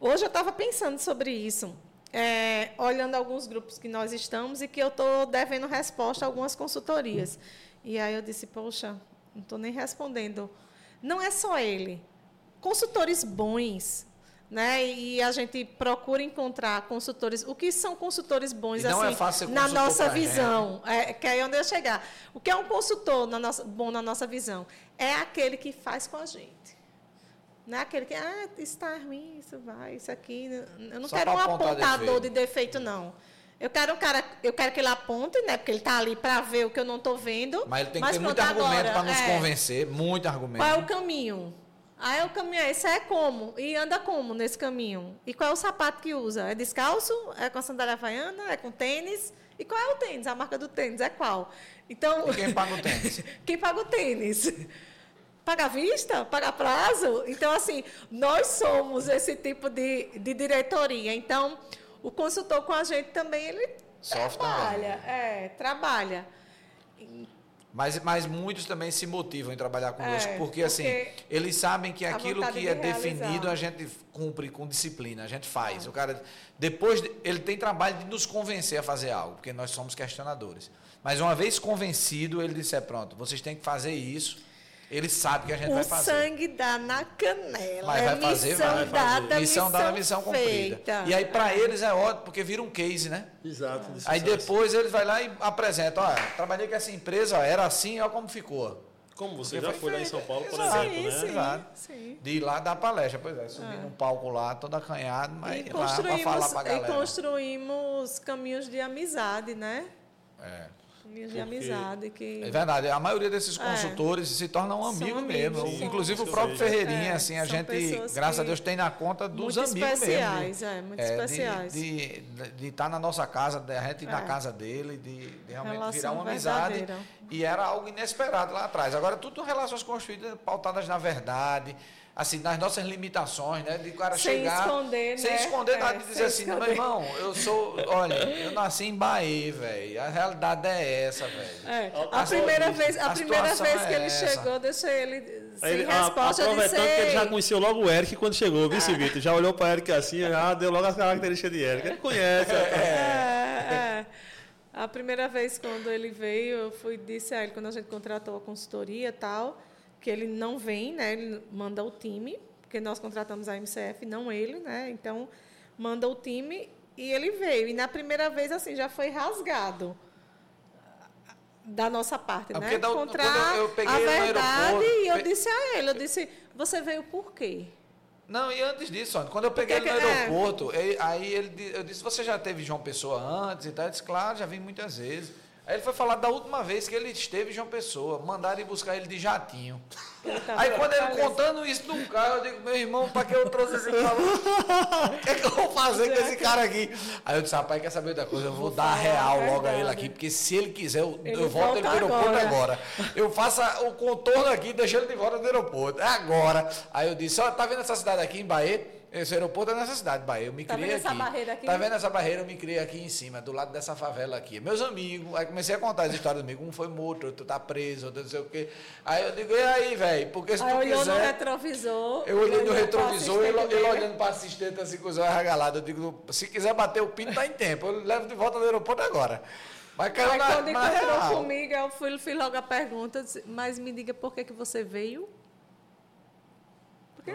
hoje eu estava pensando sobre isso, é, olhando alguns grupos que nós estamos e que eu estou devendo resposta a algumas consultorias. E aí eu disse, poxa, não estou nem respondendo. Não é só ele. Consultores bons, né? E a gente procura encontrar consultores. O que são consultores bons é assim, é na nossa visão? É, que é onde eu chegar. O que é um consultor na nossa, bom na nossa visão? É aquele que faz com a gente. Não é aquele que, ah, isso está ruim, isso vai, isso aqui. Eu não Só quero um apontador defeito. de defeito, não. Eu quero um cara, eu quero que ele aponte, né? Porque ele está ali para ver o que eu não estou vendo. Mas ele tem que ter muito argumento para nos é, convencer, muito argumento. Qual é o caminho? Aí o caminho é, esse é como? E anda como nesse caminho? E qual é o sapato que usa? É descalço? É com sandália havaiana? É com tênis? E qual é o tênis? A marca do tênis é qual? Então, e quem paga o tênis? quem paga o tênis? Paga vista? Paga prazo? Então, assim, nós somos esse tipo de, de diretoria. Então, o consultor com a gente também, ele Sofre trabalha. Também. É, trabalha. Mas, mas muitos também se motivam em trabalhar conosco, É, porque, assim, porque eles sabem que aquilo que de é definido a gente cumpre com disciplina, a gente faz. O cara, depois, de- ele tem trabalho de nos convencer a fazer algo, porque nós somos questionadores. Mas uma vez convencido, ele disse: é pronto, vocês têm que fazer isso. Ele sabe que a gente O vai fazer. sangue dá na canela. Mas é vai fazer, missão vai dada, missão dada, missão cumprida. feita. E aí, para eles, é ótimo, porque vira um case, né? Exato. de Aí depois eles vai lá e apresentam, olha, trabalhei com essa empresa, ó, era assim, olha como ficou. Como você Porque já foi foi lá em. São Paulo, por Exato. exemplo, Sim, né? sim, Exato. sim. De ir lá dar palestra, pois é, subir num palco lá, todo acanhado, mas E lá para falar pra e galera. construímos caminhos de amizade, né? É. De amizade que É verdade, a maioria desses É. consultores se tornam um São amigo amigos, mesmo. são- Inclusive o Sim, próprio sim. Ferreirinha, É, assim, a gente, graças a Deus, tem na conta dos amigos especiais, mesmo. é, muito É, de- especiais. De estar estar na nossa casa, de a gente ir na É. casa dele, de, de realmente Relação virar uma amizade. verdadeira. E era algo inesperado lá atrás. Agora, tudo relações construídas, pautadas na verdade, assim, nas nossas limitações, né? De o cara Sem chegar. esconder, Sem né? esconder É, nada, de dizer sem assim, meu irmão, eu sou. Olha, eu nasci em Bahia, velho. A realidade é essa, velho. É, A a primeira vez, a a primeira vez é que ele essa. chegou, deixei ele sem ele, a- resposta. Disse, aproveitando que ele já "Ei, conheceu logo o Eric quando chegou, viu, Vitor? Já olhou para Eric assim, já deu logo as características de Eric. Ele conhece. É, é. A primeira vez quando ele veio, eu fui disse a ele quando a gente contratou a consultoria e tal, que ele não vem, né? Ele manda o time, porque nós contratamos a MCF, não ele, né? Então manda o time e ele veio. E na primeira vez assim já foi rasgado da nossa parte, É né? porque da- Encontrar eu peguei a verdade e eu pe- disse a ele, eu disse, você veio por quê? Não, e antes disso, quando eu peguei Porque ele no é. aeroporto, ele- aí ele, eu disse, você já teve João Pessoa antes e tal? Eu disse, claro, já vim muitas vezes. Aí ele foi falar da última vez que ele esteve em João Pessoa, mandaram ir buscar ele de jatinho. Puta, Aí quando ele falei, contando isso no carro, eu digo, meu irmão, pra que eu trouxe esse cara? O que, é que eu vou fazer com esse cara aqui? Aí eu disse, rapaz, quer saber da coisa? Eu vou, dar real logo a ele aqui, porque se ele quiser, eu, Ele eu volto ele pro volta aeroporto agora. Eu faço o contorno aqui, deixo ele de volta do aeroporto. É agora. Aí eu disse, ó, tá vendo essa cidade aqui em Bahia? Esse aeroporto é nessa cidade, Bahia. Eu me Tá criei vendo essa aqui. barreira aqui? Tá vendo essa barreira? Eu me criei aqui em cima, do lado dessa favela aqui. Meus amigos, aí comecei a contar as histórias dos amigos. Um foi morto, outro tá preso, outro não sei o quê. Aí eu digo, e aí, velho? Porque se Aí tu olhou no quiser... retrovisor. Eu olhei no retrovisor, ele, assistente ele olhando para assistente assim com os olhos arregalados. Eu digo, se quiser bater o pino, tá em tempo. Eu levo de volta do aeroporto agora. Mas Aí na, quando encontrou real. comigo, eu fui, fiz logo a pergunta, mas me diga por que, que você veio? Quê?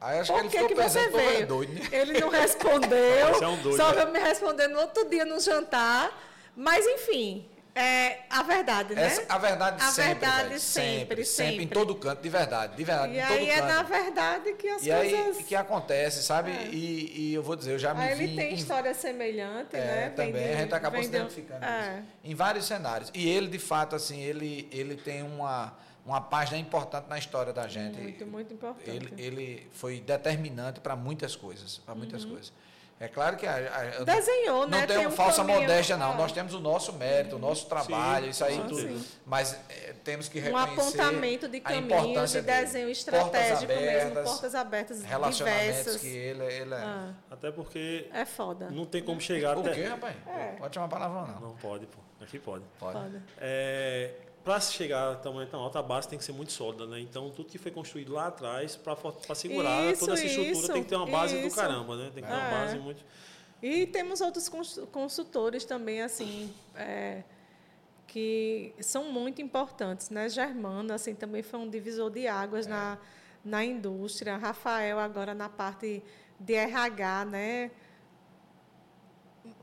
Aí acho Por que ele que, ficou que você pensando, pô, é veio? doido, né? Ele não respondeu, Você é um doido, só né? veio me responder no outro dia no jantar. Mas, enfim, é a verdade, né? Essa, a verdade A sempre, verdade velho, sempre, Em sempre. todo canto, de verdade. De verdade, e em todo aí é canto. na verdade que as E aí coisas... que acontece, sabe? E, e eu vou dizer, eu já me Aí vi ele tem em- história semelhante, É, né? Também de- a gente acabou vem se de- identificando é. nisso. em vários cenários. E ele, de fato, assim, ele, ele tem uma, uma página importante na história da gente. Muito, muito importante. Ele, ele foi determinante para muitas coisas, para muitas coisas. É claro que a, a- eu Uhum. Desenhou, não né? tenho Tem um falsa caminho, modéstia, não. Nós temos o nosso mérito, o nosso trabalho, Sim, isso aí sim, tudo. sim. Mas é, temos que um reconhecer apontamento de importância de dele. desenho estratégico portas mesmo, abertas, portas abertas relacionamentos diversas. que ele, ele é. Ah, Até porque é foda. não tem como chegar O até. quê, rapaz? É. Pode chamar palavrão, não. Não pode, pô. Aqui pode. Pode. Foda. É, para chegar a tamanho tão alto, a base tem que ser muito sólida, né? Então, tudo que foi construído lá atrás, para segurar Isso, toda essa estrutura, isso, tem que ter uma base do isso. caramba, né? Tem que ter uma É. base muito. E temos outros cons- consultores também, assim, é, que são muito importantes, né? Germano, assim, também foi um divisor de águas na, na indústria. Rafael, agora na parte de RH, né?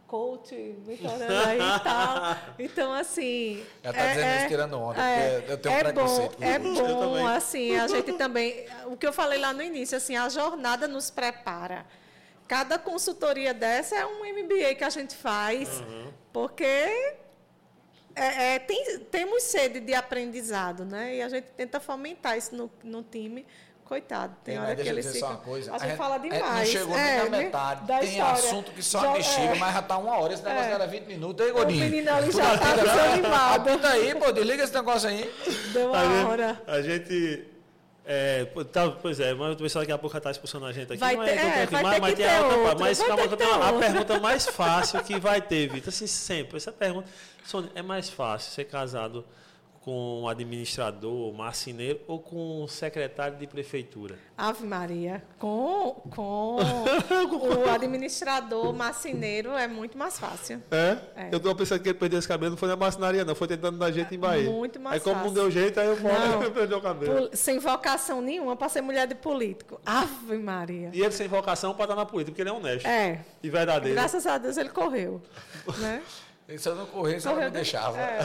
Coach, me tornando aí e tal. Então, assim. Já tá dizendo isso tirando onda, porque eu tenho é preconceito bom, com é isso. Eu bom, assim, a gente também. O que eu falei lá no início, assim, a jornada nos prepara. Cada consultoria dessa é um MBA que a gente faz, porque é, é, tem- temos sede de aprendizado, né? E a gente tenta fomentar isso no, no time. Coitado, tem Ei, hora mas que deixa eu eles dizer só ficam... uma coisa. A gente gente- fala a gente demais. Não chegou é, nem na né? metade. Da Tem história. assunto que só Já- bexiga, é. mas já tá uma hora. Esse negócio É. era 20 minutos. Aí, O Godinho. menino ali já tá não? desanimado. Apita aí, pô. Desliga esse negócio aí. Deu A uma gente- hora. A gente. É, tá, pois é, mas o pessoal daqui a pouco já está expulsando a gente aqui. Vai mas, ter- eu tô é, vai mas, ter mas que tem a ter outra parte. Mas calma, ter que ter a pergunta mais fácil que vai ter, Vitor. Assim, sempre. Essa pergunta. Sônia, é mais fácil ser casado com o administrador, marceneiro ou com o secretário de prefeitura? Ave Maria, com, com o administrador marceneiro é muito mais fácil. É? é. Eu estou pensando que ele perdeu esse cabelo, não foi na marcenaria, não, foi tentando dar jeito em Bahia. Muito mais aí, como fácil. não deu jeito, aí eu falo perdeu o cabelo. Sem vocação nenhuma para ser mulher de político. Ave Maria. E ele sem vocação para estar na política, porque ele é honesto. É. E verdadeiro. Graças a Deus ele correu. né? Se eu não corresse, ela não deixava. É.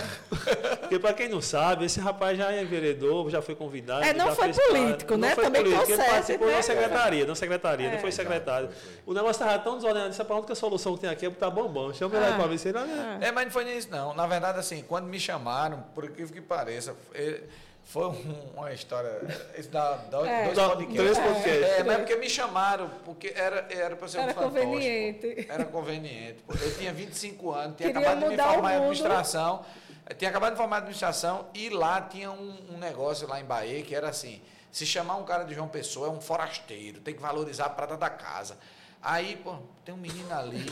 Porque, para quem não sabe, esse rapaz já é vereador, já foi convidado. É, não foi político, né? Não foi Também político, ele participou né? da secretaria, da secretaria, é. não foi secretário. O negócio estava tão desordenado, disse, a solução que tem aqui é botar bombom. Chama ele ah. para ver se ele... É, mas não foi nem isso, não. Na verdade, assim, quando me chamaram, por incrível que pareça, ele foi uma história. Isso dá, dá é. dois podcasts. É, é, mas é porque me chamaram, porque era, era para ser era um conveniente. Era conveniente. Eu tinha 25 anos, tinha Queria acabado de me formar em administração. Tinha acabado de formar em administração e lá tinha um, um, negócio lá em Bahia que era assim: se chamar um cara de João Pessoa é um forasteiro, tem que valorizar a prata da casa. Aí, pô, tem um menino ali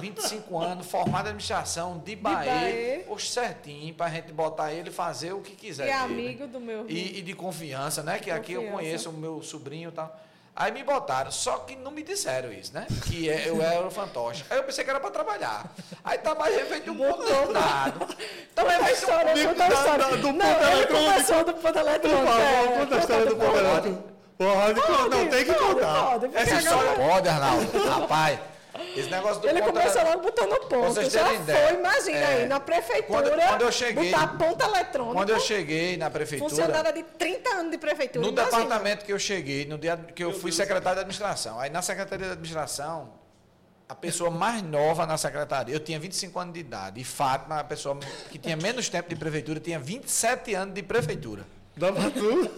25 anos, formado em administração de Bahia, de certinho, para a gente botar ele fazer o que quiser. E é amigo do meu e, e, de confiança, né? Que confiança. aqui eu conheço o meu sobrinho e tal. Aí me botaram, só que não me disseram isso, né? Que é, eu era o fantoche. Aí eu pensei que era para trabalhar. Aí tá mais feito um ponto dado. Também vai ser um bico da, da, do ponto eletrônico. do ponto eletrônico. Por favor, conta a história do ponto eletrônico. Pode, não, tem que contar. Essa história pode, Arnaldo. Rapaz, esse negócio do Ele começou logo botando ponto. Vocês Já ideia. foi, imagina é, aí, na prefeitura. Quando, quando, eu cheguei. Botar ponta eletrônica. Quando eu cheguei na prefeitura. Funcionária de 30 anos de prefeitura. No imagina. departamento que eu cheguei, no dia que eu fui secretário de administração. Aí na secretaria de administração, a pessoa mais nova na secretaria, eu tinha 25 anos de idade. E Fátima, a pessoa que tinha menos tempo de prefeitura, tinha 27 anos de prefeitura. Dava tudo.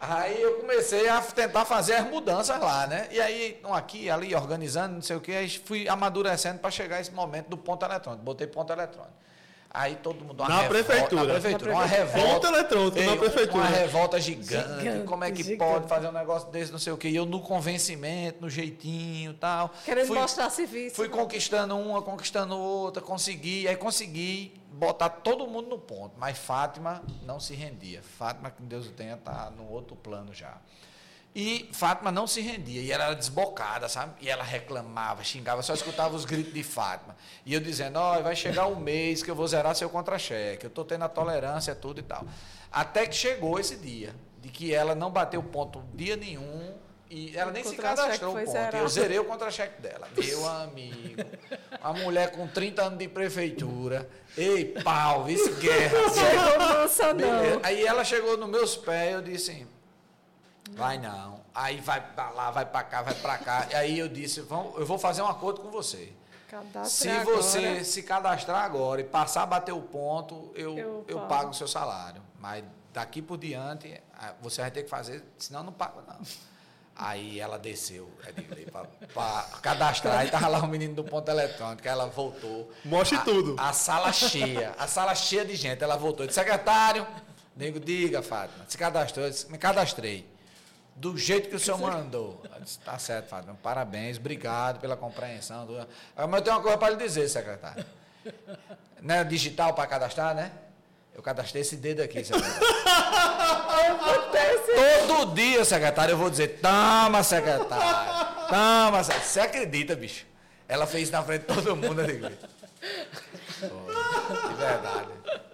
Aí eu comecei a tentar fazer as mudanças lá, né? E aí, aqui, ali, organizando, não sei o quê, aí fui amadurecendo para chegar esse momento do ponto eletrônico. Botei ponto eletrônico. Aí todo mundo. Na, revolta, prefeitura. na prefeitura. Uma revolta. Ponto eletrônico, na prefeitura. Uma revolta gigante. gigante como é que gigante. pode fazer um negócio desse, não sei o quê. E eu no convencimento, no jeitinho e tal. Querendo fui, mostrar serviço. Fui conquistando uma, conquistando outra, consegui. Aí consegui botar todo mundo no ponto. Mas Fátima não se rendia. Fátima, que Deus o tenha, está no outro plano já. E Fátima não se rendia, e ela era desbocada, sabe? E ela reclamava, xingava, só escutava os gritos de Fátima. E eu dizendo, ó, vai chegar um mês que eu vou zerar seu contra-cheque, eu estou tendo a tolerância, tudo e tal. Até que chegou esse dia, de que ela não bateu ponto dia nenhum, e ela nem se cadastrou o ponto. Zerado. Eu zerei o contra-cheque dela. Meu amigo, a mulher com 30 anos de prefeitura, ei, pau, vice-guerra. Chegou não. Aí ela chegou nos meus pés, eu disse assim, Vai não. Aí vai para lá, vai para cá, vai para cá. E aí eu disse, eu vou fazer um acordo com você. se você agora. se cadastrar agora e passar a bater o ponto, eu, eu, eu pago o seu salário. Mas daqui por diante, você vai ter que fazer, senão não pago não. Aí ela desceu, para cadastrar. Aí estava lá o menino do ponto eletrônico, ela voltou. Mostre tudo. A sala cheia, a sala cheia de gente. Ela voltou. Disse, secretário, nego, diga, Fátima. Se cadastrou? Eu disse, me cadastrei do jeito que o senhor mandou. Está certo, Fábio. Parabéns, obrigado pela compreensão. Mas eu tenho uma coisa para lhe dizer, secretário. Não é digital para cadastrar, né? Eu cadastrei esse dedo aqui, secretário. Todo dia, secretário, eu vou dizer, toma, secretário. Toma, secretário. Você acredita, bicho? Ela fez na frente de todo mundo, ali. De verdade.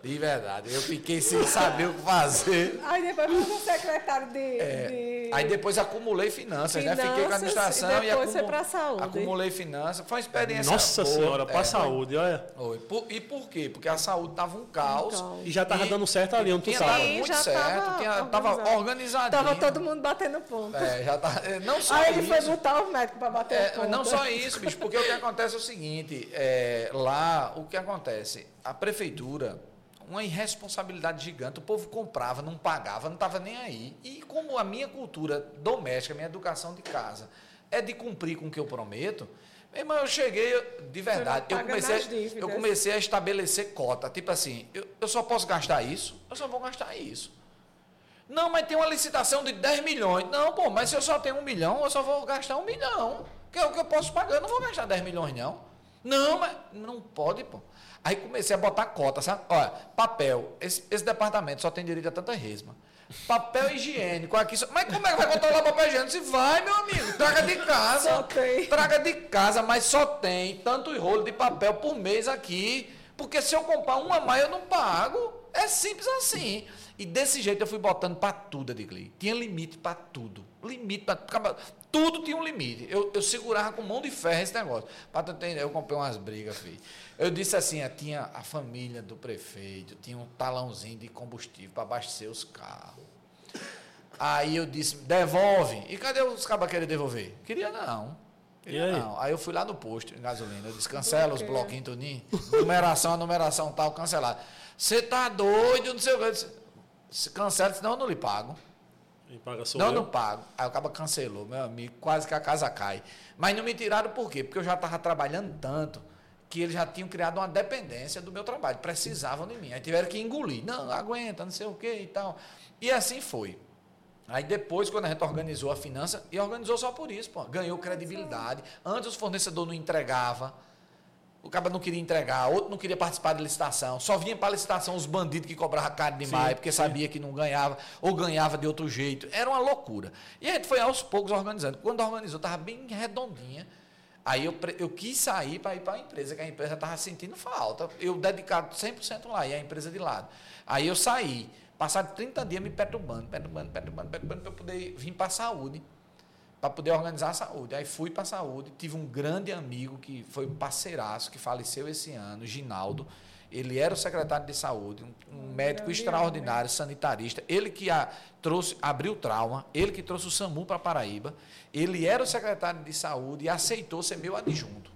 De verdade. Eu fiquei sem saber o que fazer. Aí depois fui o secretário de, é. de, Aí depois acumulei finanças, finanças né? Fiquei com a administração e, depois e acumul... saúde. acumulei finanças. Foi uma experiência Nossa boa. senhora, para é, saúde, olha. Foi. E por quê? Porque a saúde estava um caos. Um caos. E já estava dando certo ali, onde tu sabe. muito já certo, estava organizadinho. Tava todo mundo batendo ponto. É, já tá, não só Aí isso. ele foi botar o médico para bater é, ponto. Não só isso, bicho, porque o que acontece é o seguinte, é, lá o que acontece? A prefeitura uma irresponsabilidade gigante. O povo comprava, não pagava, não estava nem aí. E como a minha cultura doméstica, a minha educação de casa é de cumprir com o que eu prometo, meu irmão, eu cheguei, de verdade, eu comecei, eu comecei a estabelecer cota. Tipo assim, eu, eu só posso gastar isso, eu só vou gastar isso. Não, mas tem uma licitação de 10 milhões. Não, pô, mas se eu só tenho um milhão, eu só vou gastar um milhão. Que é o que eu posso pagar, eu não vou gastar 10 milhões, não. Não, mas não pode, pô. Aí comecei a botar cota, sabe? Olha, papel. Esse, esse departamento só tem direito a tanta resma. Papel higiênico aqui. Só... Mas como é que vai controlar papel higiênico? Se vai, meu amigo, traga de casa. Só tem. Traga de casa, mas só tem tanto rolo de papel por mês aqui. Porque se eu comprar uma mais, eu não pago. É simples assim. E desse jeito eu fui botando para tudo, Edgley. Tinha limite para tudo. Limite para tudo tinha um limite. Eu, eu segurava com mão de ferro esse negócio. Para tu entender, eu comprei umas brigas, filho. Eu disse assim, tinha a família do prefeito, tinha um talãozinho de combustível para abastecer os carros. Aí eu disse, devolve. E cadê os cabas querem devolver? Queria não. Queria aí? não. Aí eu fui lá no posto, em gasolina. Eu disse, cancela os bloquinhos, Toninho. Numeração, a numeração tal, cancelar. Você tá doido, não sei o que. Eu disse, cancela, senão eu não lhe pago. Quem paga sou não, eu. não pago. Aí o cara cancelou, meu amigo, quase que a casa cai. Mas não me tiraram por quê? Porque eu já estava trabalhando tanto que eles já tinham criado uma dependência do meu trabalho, precisavam de mim. Aí tiveram que engolir. Não, aguenta, não sei o quê e tal. E assim foi. Aí depois, quando a gente organizou a finança, e organizou só por isso, pô, ganhou credibilidade. Antes os fornecedores não entregavam. O cara não queria entregar, outro não queria participar da licitação. Só vinha para a licitação os bandidos que cobravam caro demais, sim, porque sim. sabia que não ganhava, ou ganhava de outro jeito. Era uma loucura. E a gente foi aos poucos organizando. Quando organizou, estava bem redondinha. Aí eu, eu quis sair para ir para a empresa, que a empresa estava sentindo falta. Eu dedicado 100% lá, e a empresa de lado. Aí eu saí. Passaram 30 dias me perturbando, perturbando, perturbando, perturbando, para poder vir para a saúde, para poder organizar a saúde. Aí fui para a saúde, tive um grande amigo que foi um parceiraço, que faleceu esse ano, Ginaldo. Ele era o secretário de saúde, um, um médico extraordinário, sanitarista. Ele que a, trouxe, abriu trauma, ele que trouxe o SAMU para Paraíba. Ele era o secretário de saúde e aceitou ser meu adjunto.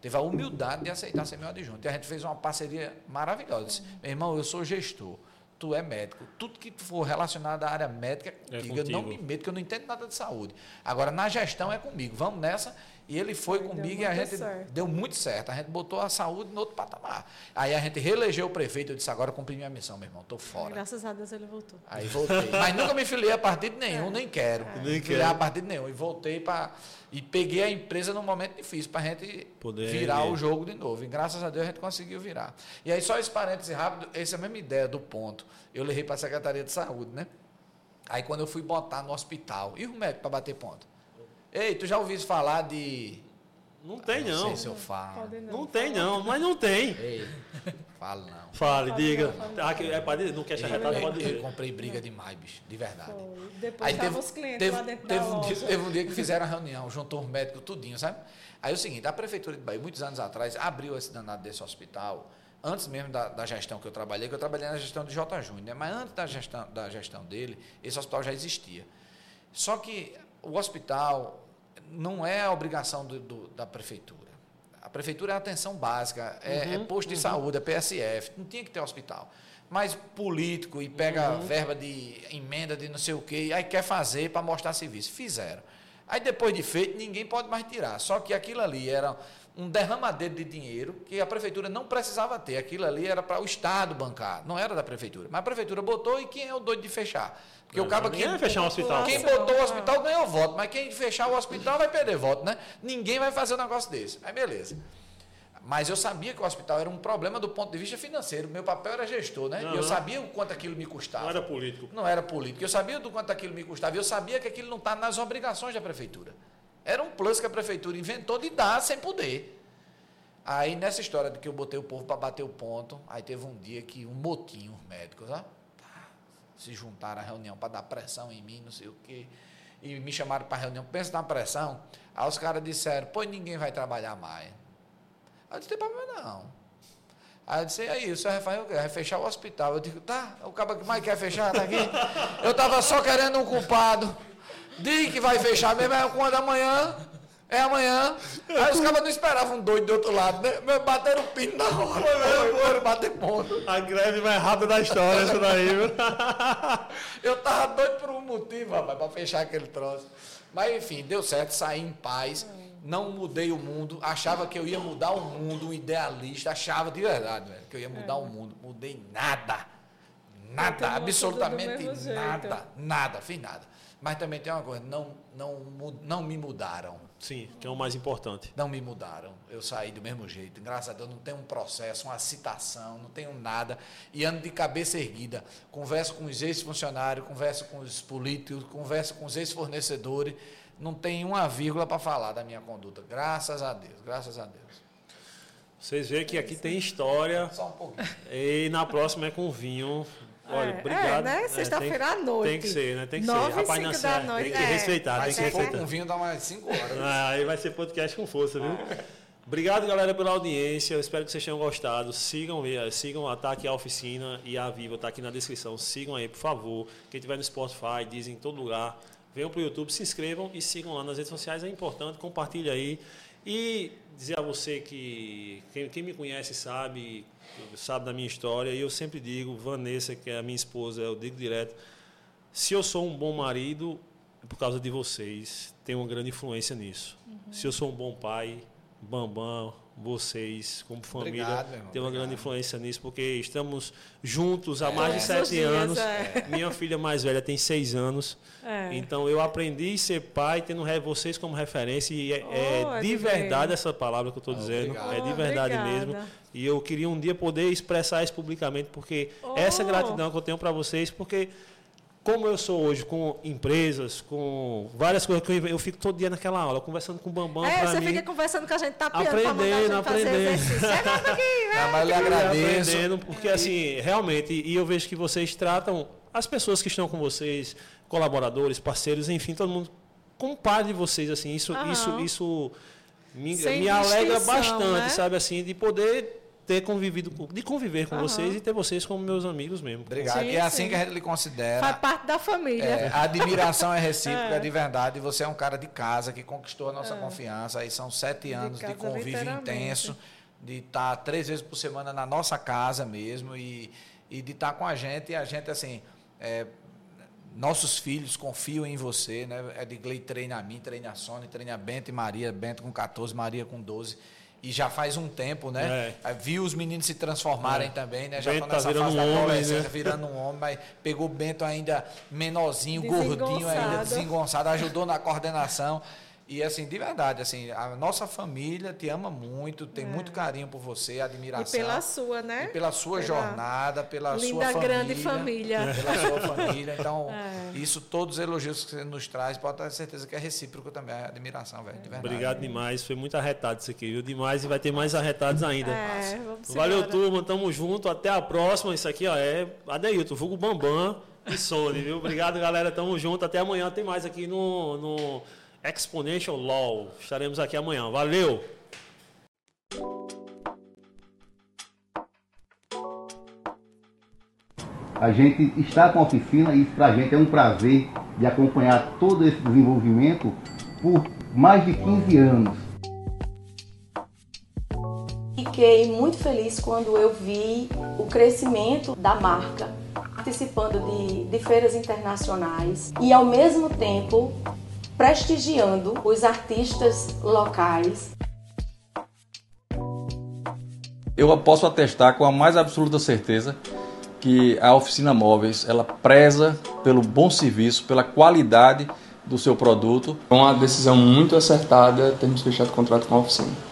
Teve a humildade de aceitar ser meu adjunto. E a gente fez uma parceria maravilhosa. Disse, meu irmão, eu sou gestor tu é médico. Tudo que for relacionado à área médica é. Eu não me meto, porque eu não entendo nada de saúde. Agora, na gestão é comigo. Vamos nessa. E ele foi Ai, comigo e a gente certo. deu muito certo. A gente botou a saúde no outro patamar. Aí a gente reelegeu o prefeito. Eu disse: agora eu cumpri minha missão, meu irmão. Estou fora. Graças a Deus ele voltou. Aí voltei. Mas nunca me filiei a partido nenhum, é. nem quero. É. Nem quero. a partido nenhum. E voltei para. E peguei a empresa num momento difícil para a gente Poder virar o jogo de novo. E graças a Deus a gente conseguiu virar. E aí, só esse parêntese rápido, essa é a mesma ideia do ponto. Eu levei para a Secretaria de Saúde, né? Aí quando eu fui botar no hospital, e o médico para bater ponto? Ei, tu já ouviu falar de não tem, não. Não sei se eu falo. Não, não tem, não, mas não tem. Ei, fala não. Fale, diga. Ah, é para não quer charretar, pode dizer. Eu comprei briga demais, bicho, de verdade. Foi. Depois Aí teve, os clientes teve, lá dentro teve da um loja. Dia, teve um dia que fizeram a reunião, juntou os médicos tudinho, sabe? Aí é o seguinte, a Prefeitura de Bahia, muitos anos atrás, abriu esse danado desse hospital, antes mesmo da, da, gestão que eu trabalhei, que eu trabalhei na gestão de J. Júnior, né? mas antes da gestão, da gestão dele, esse hospital já existia. Só que o hospital não é a obrigação do, do, da Prefeitura. A prefeitura é atenção básica, é, é uhum, é posto de uhum. saúde, é PSF, não tinha que ter hospital. Mas político e pega uhum. verba de emenda de não sei o quê, aí quer fazer para mostrar serviço. Fizeram. Aí depois de feito, ninguém pode mais tirar. Só que aquilo ali era um derramadeiro de dinheiro que a prefeitura não precisava ter. Aquilo ali era para o Estado bancar, não era da prefeitura. Mas a prefeitura botou e quem é o doido de fechar? Porque o cara que. fechar um hospital. Quem botou o hospital ganhou voto, mas quem fechar o hospital vai perder voto, né? Ninguém vai fazer um negócio desse. Aí beleza. Mas eu sabia que o hospital era um problema do ponto de vista financeiro. Meu papel era gestor, né? Uhum. Eu sabia o quanto aquilo me custava. Não era político. Não era político. Eu sabia do quanto aquilo me custava. Eu sabia que aquilo não está nas obrigações da prefeitura. Era um plus que a prefeitura inventou de dar sem poder. Aí nessa história de que eu botei o povo para bater o ponto, aí teve um dia que um motinho, os médicos, ó, se juntaram à reunião para dar pressão em mim, não sei o quê. E me chamaram para a reunião, pensa na pressão. Aí os caras disseram, pois ninguém vai trabalhar mais. Aí eu disse, tem problema não. Aí eu disse, e aí, o senhor Rafael quer fechar o hospital. Eu digo, tá, o cara que mais quer fechar está aqui. Eu estava só querendo um culpado. Diga que vai fechar mesmo, é quando amanhã. É amanhã. Aí os caras não esperavam um doido do outro lado, né? Bateram o pino na hora. Foram bater ponto. A greve mais rápida da história, isso daí, viu? Eu tava doido por um motivo, rapaz, para fechar aquele troço. Mas enfim, deu certo, saí em paz. Não mudei o mundo. Achava que eu ia mudar o mundo, um idealista. Achava de verdade, velho, que eu ia mudar é. o mundo. Mudei nada. nada, absolutamente nada, nada, fiz nada. Mas também tem uma coisa, não, não, não me mudaram. Sim, que é o mais importante. Não me mudaram. Eu saí do mesmo jeito. Graças a Deus não tenho um processo, uma citação, não tenho nada. E ando de cabeça erguida. Converso com os ex-funcionários, converso com os políticos, converso com os ex-fornecedores. Não tem uma vírgula para falar da minha conduta. Graças a Deus, graças a Deus. Vocês veem que aqui tem história. Só um pouquinho. E na próxima é com vinho. Olha, é, obrigado. É, né? Sexta-feira à noite. Tem que ser, né? Tem que Nove, ser. Rapaz, cinco da noite. Tem que é. respeitar, tem que respeitar. Com vinho dá mais 5 horas. Ah, aí vai ser podcast com força, viu? Obrigado, galera, pela audiência. Eu espero que vocês tenham gostado. Sigam, sigam a Tá a oficina e a Viva tá aqui na descrição. Sigam aí, por favor. Quem tiver no Spotify, dizem em todo lugar. Venham para o YouTube, se inscrevam e sigam lá nas redes sociais. É importante, compartilhe aí. E dizer a você que quem, quem me conhece sabe sabe da minha história, e eu sempre digo, Vanessa, que é a minha esposa, eu digo direto, se eu sou um bom marido, é por causa de vocês, tem uma grande influência nisso. Uhum. Se eu sou um bom pai, Bambam, vocês, como família, obrigado, tem uma obrigado. grande influência nisso, porque estamos juntos há é, mais de sete dias, anos. É. Minha filha mais velha tem seis anos. É. Então eu aprendi a ser pai, tendo vocês como referência. E é, oh, é de verdade essa palavra que eu estou dizendo. Obrigado. É de verdade Obrigada. mesmo. E eu queria um dia poder expressar isso publicamente, porque oh. essa gratidão que eu tenho para vocês, porque como eu sou hoje com empresas, com várias coisas que eu, eu fico todo dia naquela aula, conversando com o Bambam. É, você mim, fica conversando com a gente, tapeando aprendendo, aprendendo. Chegando aqui, né? Não, mas eu agradeço. Aprendendo, porque assim, realmente, e eu vejo que vocês tratam as pessoas que estão com vocês, colaboradores, parceiros, enfim, todo mundo como par de vocês, assim, isso, isso, isso me, me alegra bastante, né? sabe, assim, de poder ter convivido, de conviver com uhum. vocês e ter vocês como meus amigos mesmo. Obrigado. Sim, e é assim sim. que a gente lhe considera. Faz parte da família. É, a admiração é recíproca, é. de verdade. Você é um cara de casa que conquistou a nossa é. confiança. Aí são sete anos de, de convívio intenso, de estar três vezes por semana na nossa casa mesmo e, e de estar com a gente. E a gente, assim, é, nossos filhos confiam em você, né? Edgley treina a mim, treina a Sônia, treina a Bento e Maria, Bento com 14, Maria com 12 e já faz um tempo, né? É. Viu os meninos se transformarem é. também, né? Já Bento tá nessa tá fase um da adolescência, homem, né? virando um homem, mas pegou o Bento ainda menorzinho, gordinho ainda, desengonçado, ajudou na coordenação. E assim, de verdade, assim, a nossa família te ama muito, tem é. muito carinho por você, admiração. E pela sua, né? E pela sua pela jornada, pela linda, sua família. grande família. Pela sua família. Então, é. isso, todos os elogios que você nos traz, pode ter certeza que é recíproco também, a admiração, velho, de verdade. Obrigado demais, foi muito arretado isso aqui, viu? Demais e vai ter mais arretados ainda. É, Valeu, embora. turma, tamo junto, até a próxima. Isso aqui, ó, é Adeilton, vulgo Bambam e Sony, viu? Obrigado, galera, tamo junto, até amanhã, tem mais aqui no... no Exponential Law. Estaremos aqui amanhã. Valeu! A gente está com a oficina e para a gente é um prazer de acompanhar todo esse desenvolvimento por mais de 15 anos. Fiquei muito feliz quando eu vi o crescimento da marca, participando de, de feiras internacionais e ao mesmo tempo prestigiando os artistas locais. Eu posso atestar com a mais absoluta certeza que a oficina móveis ela preza pelo bom serviço, pela qualidade do seu produto. É uma decisão muito acertada termos fechado contrato com a oficina.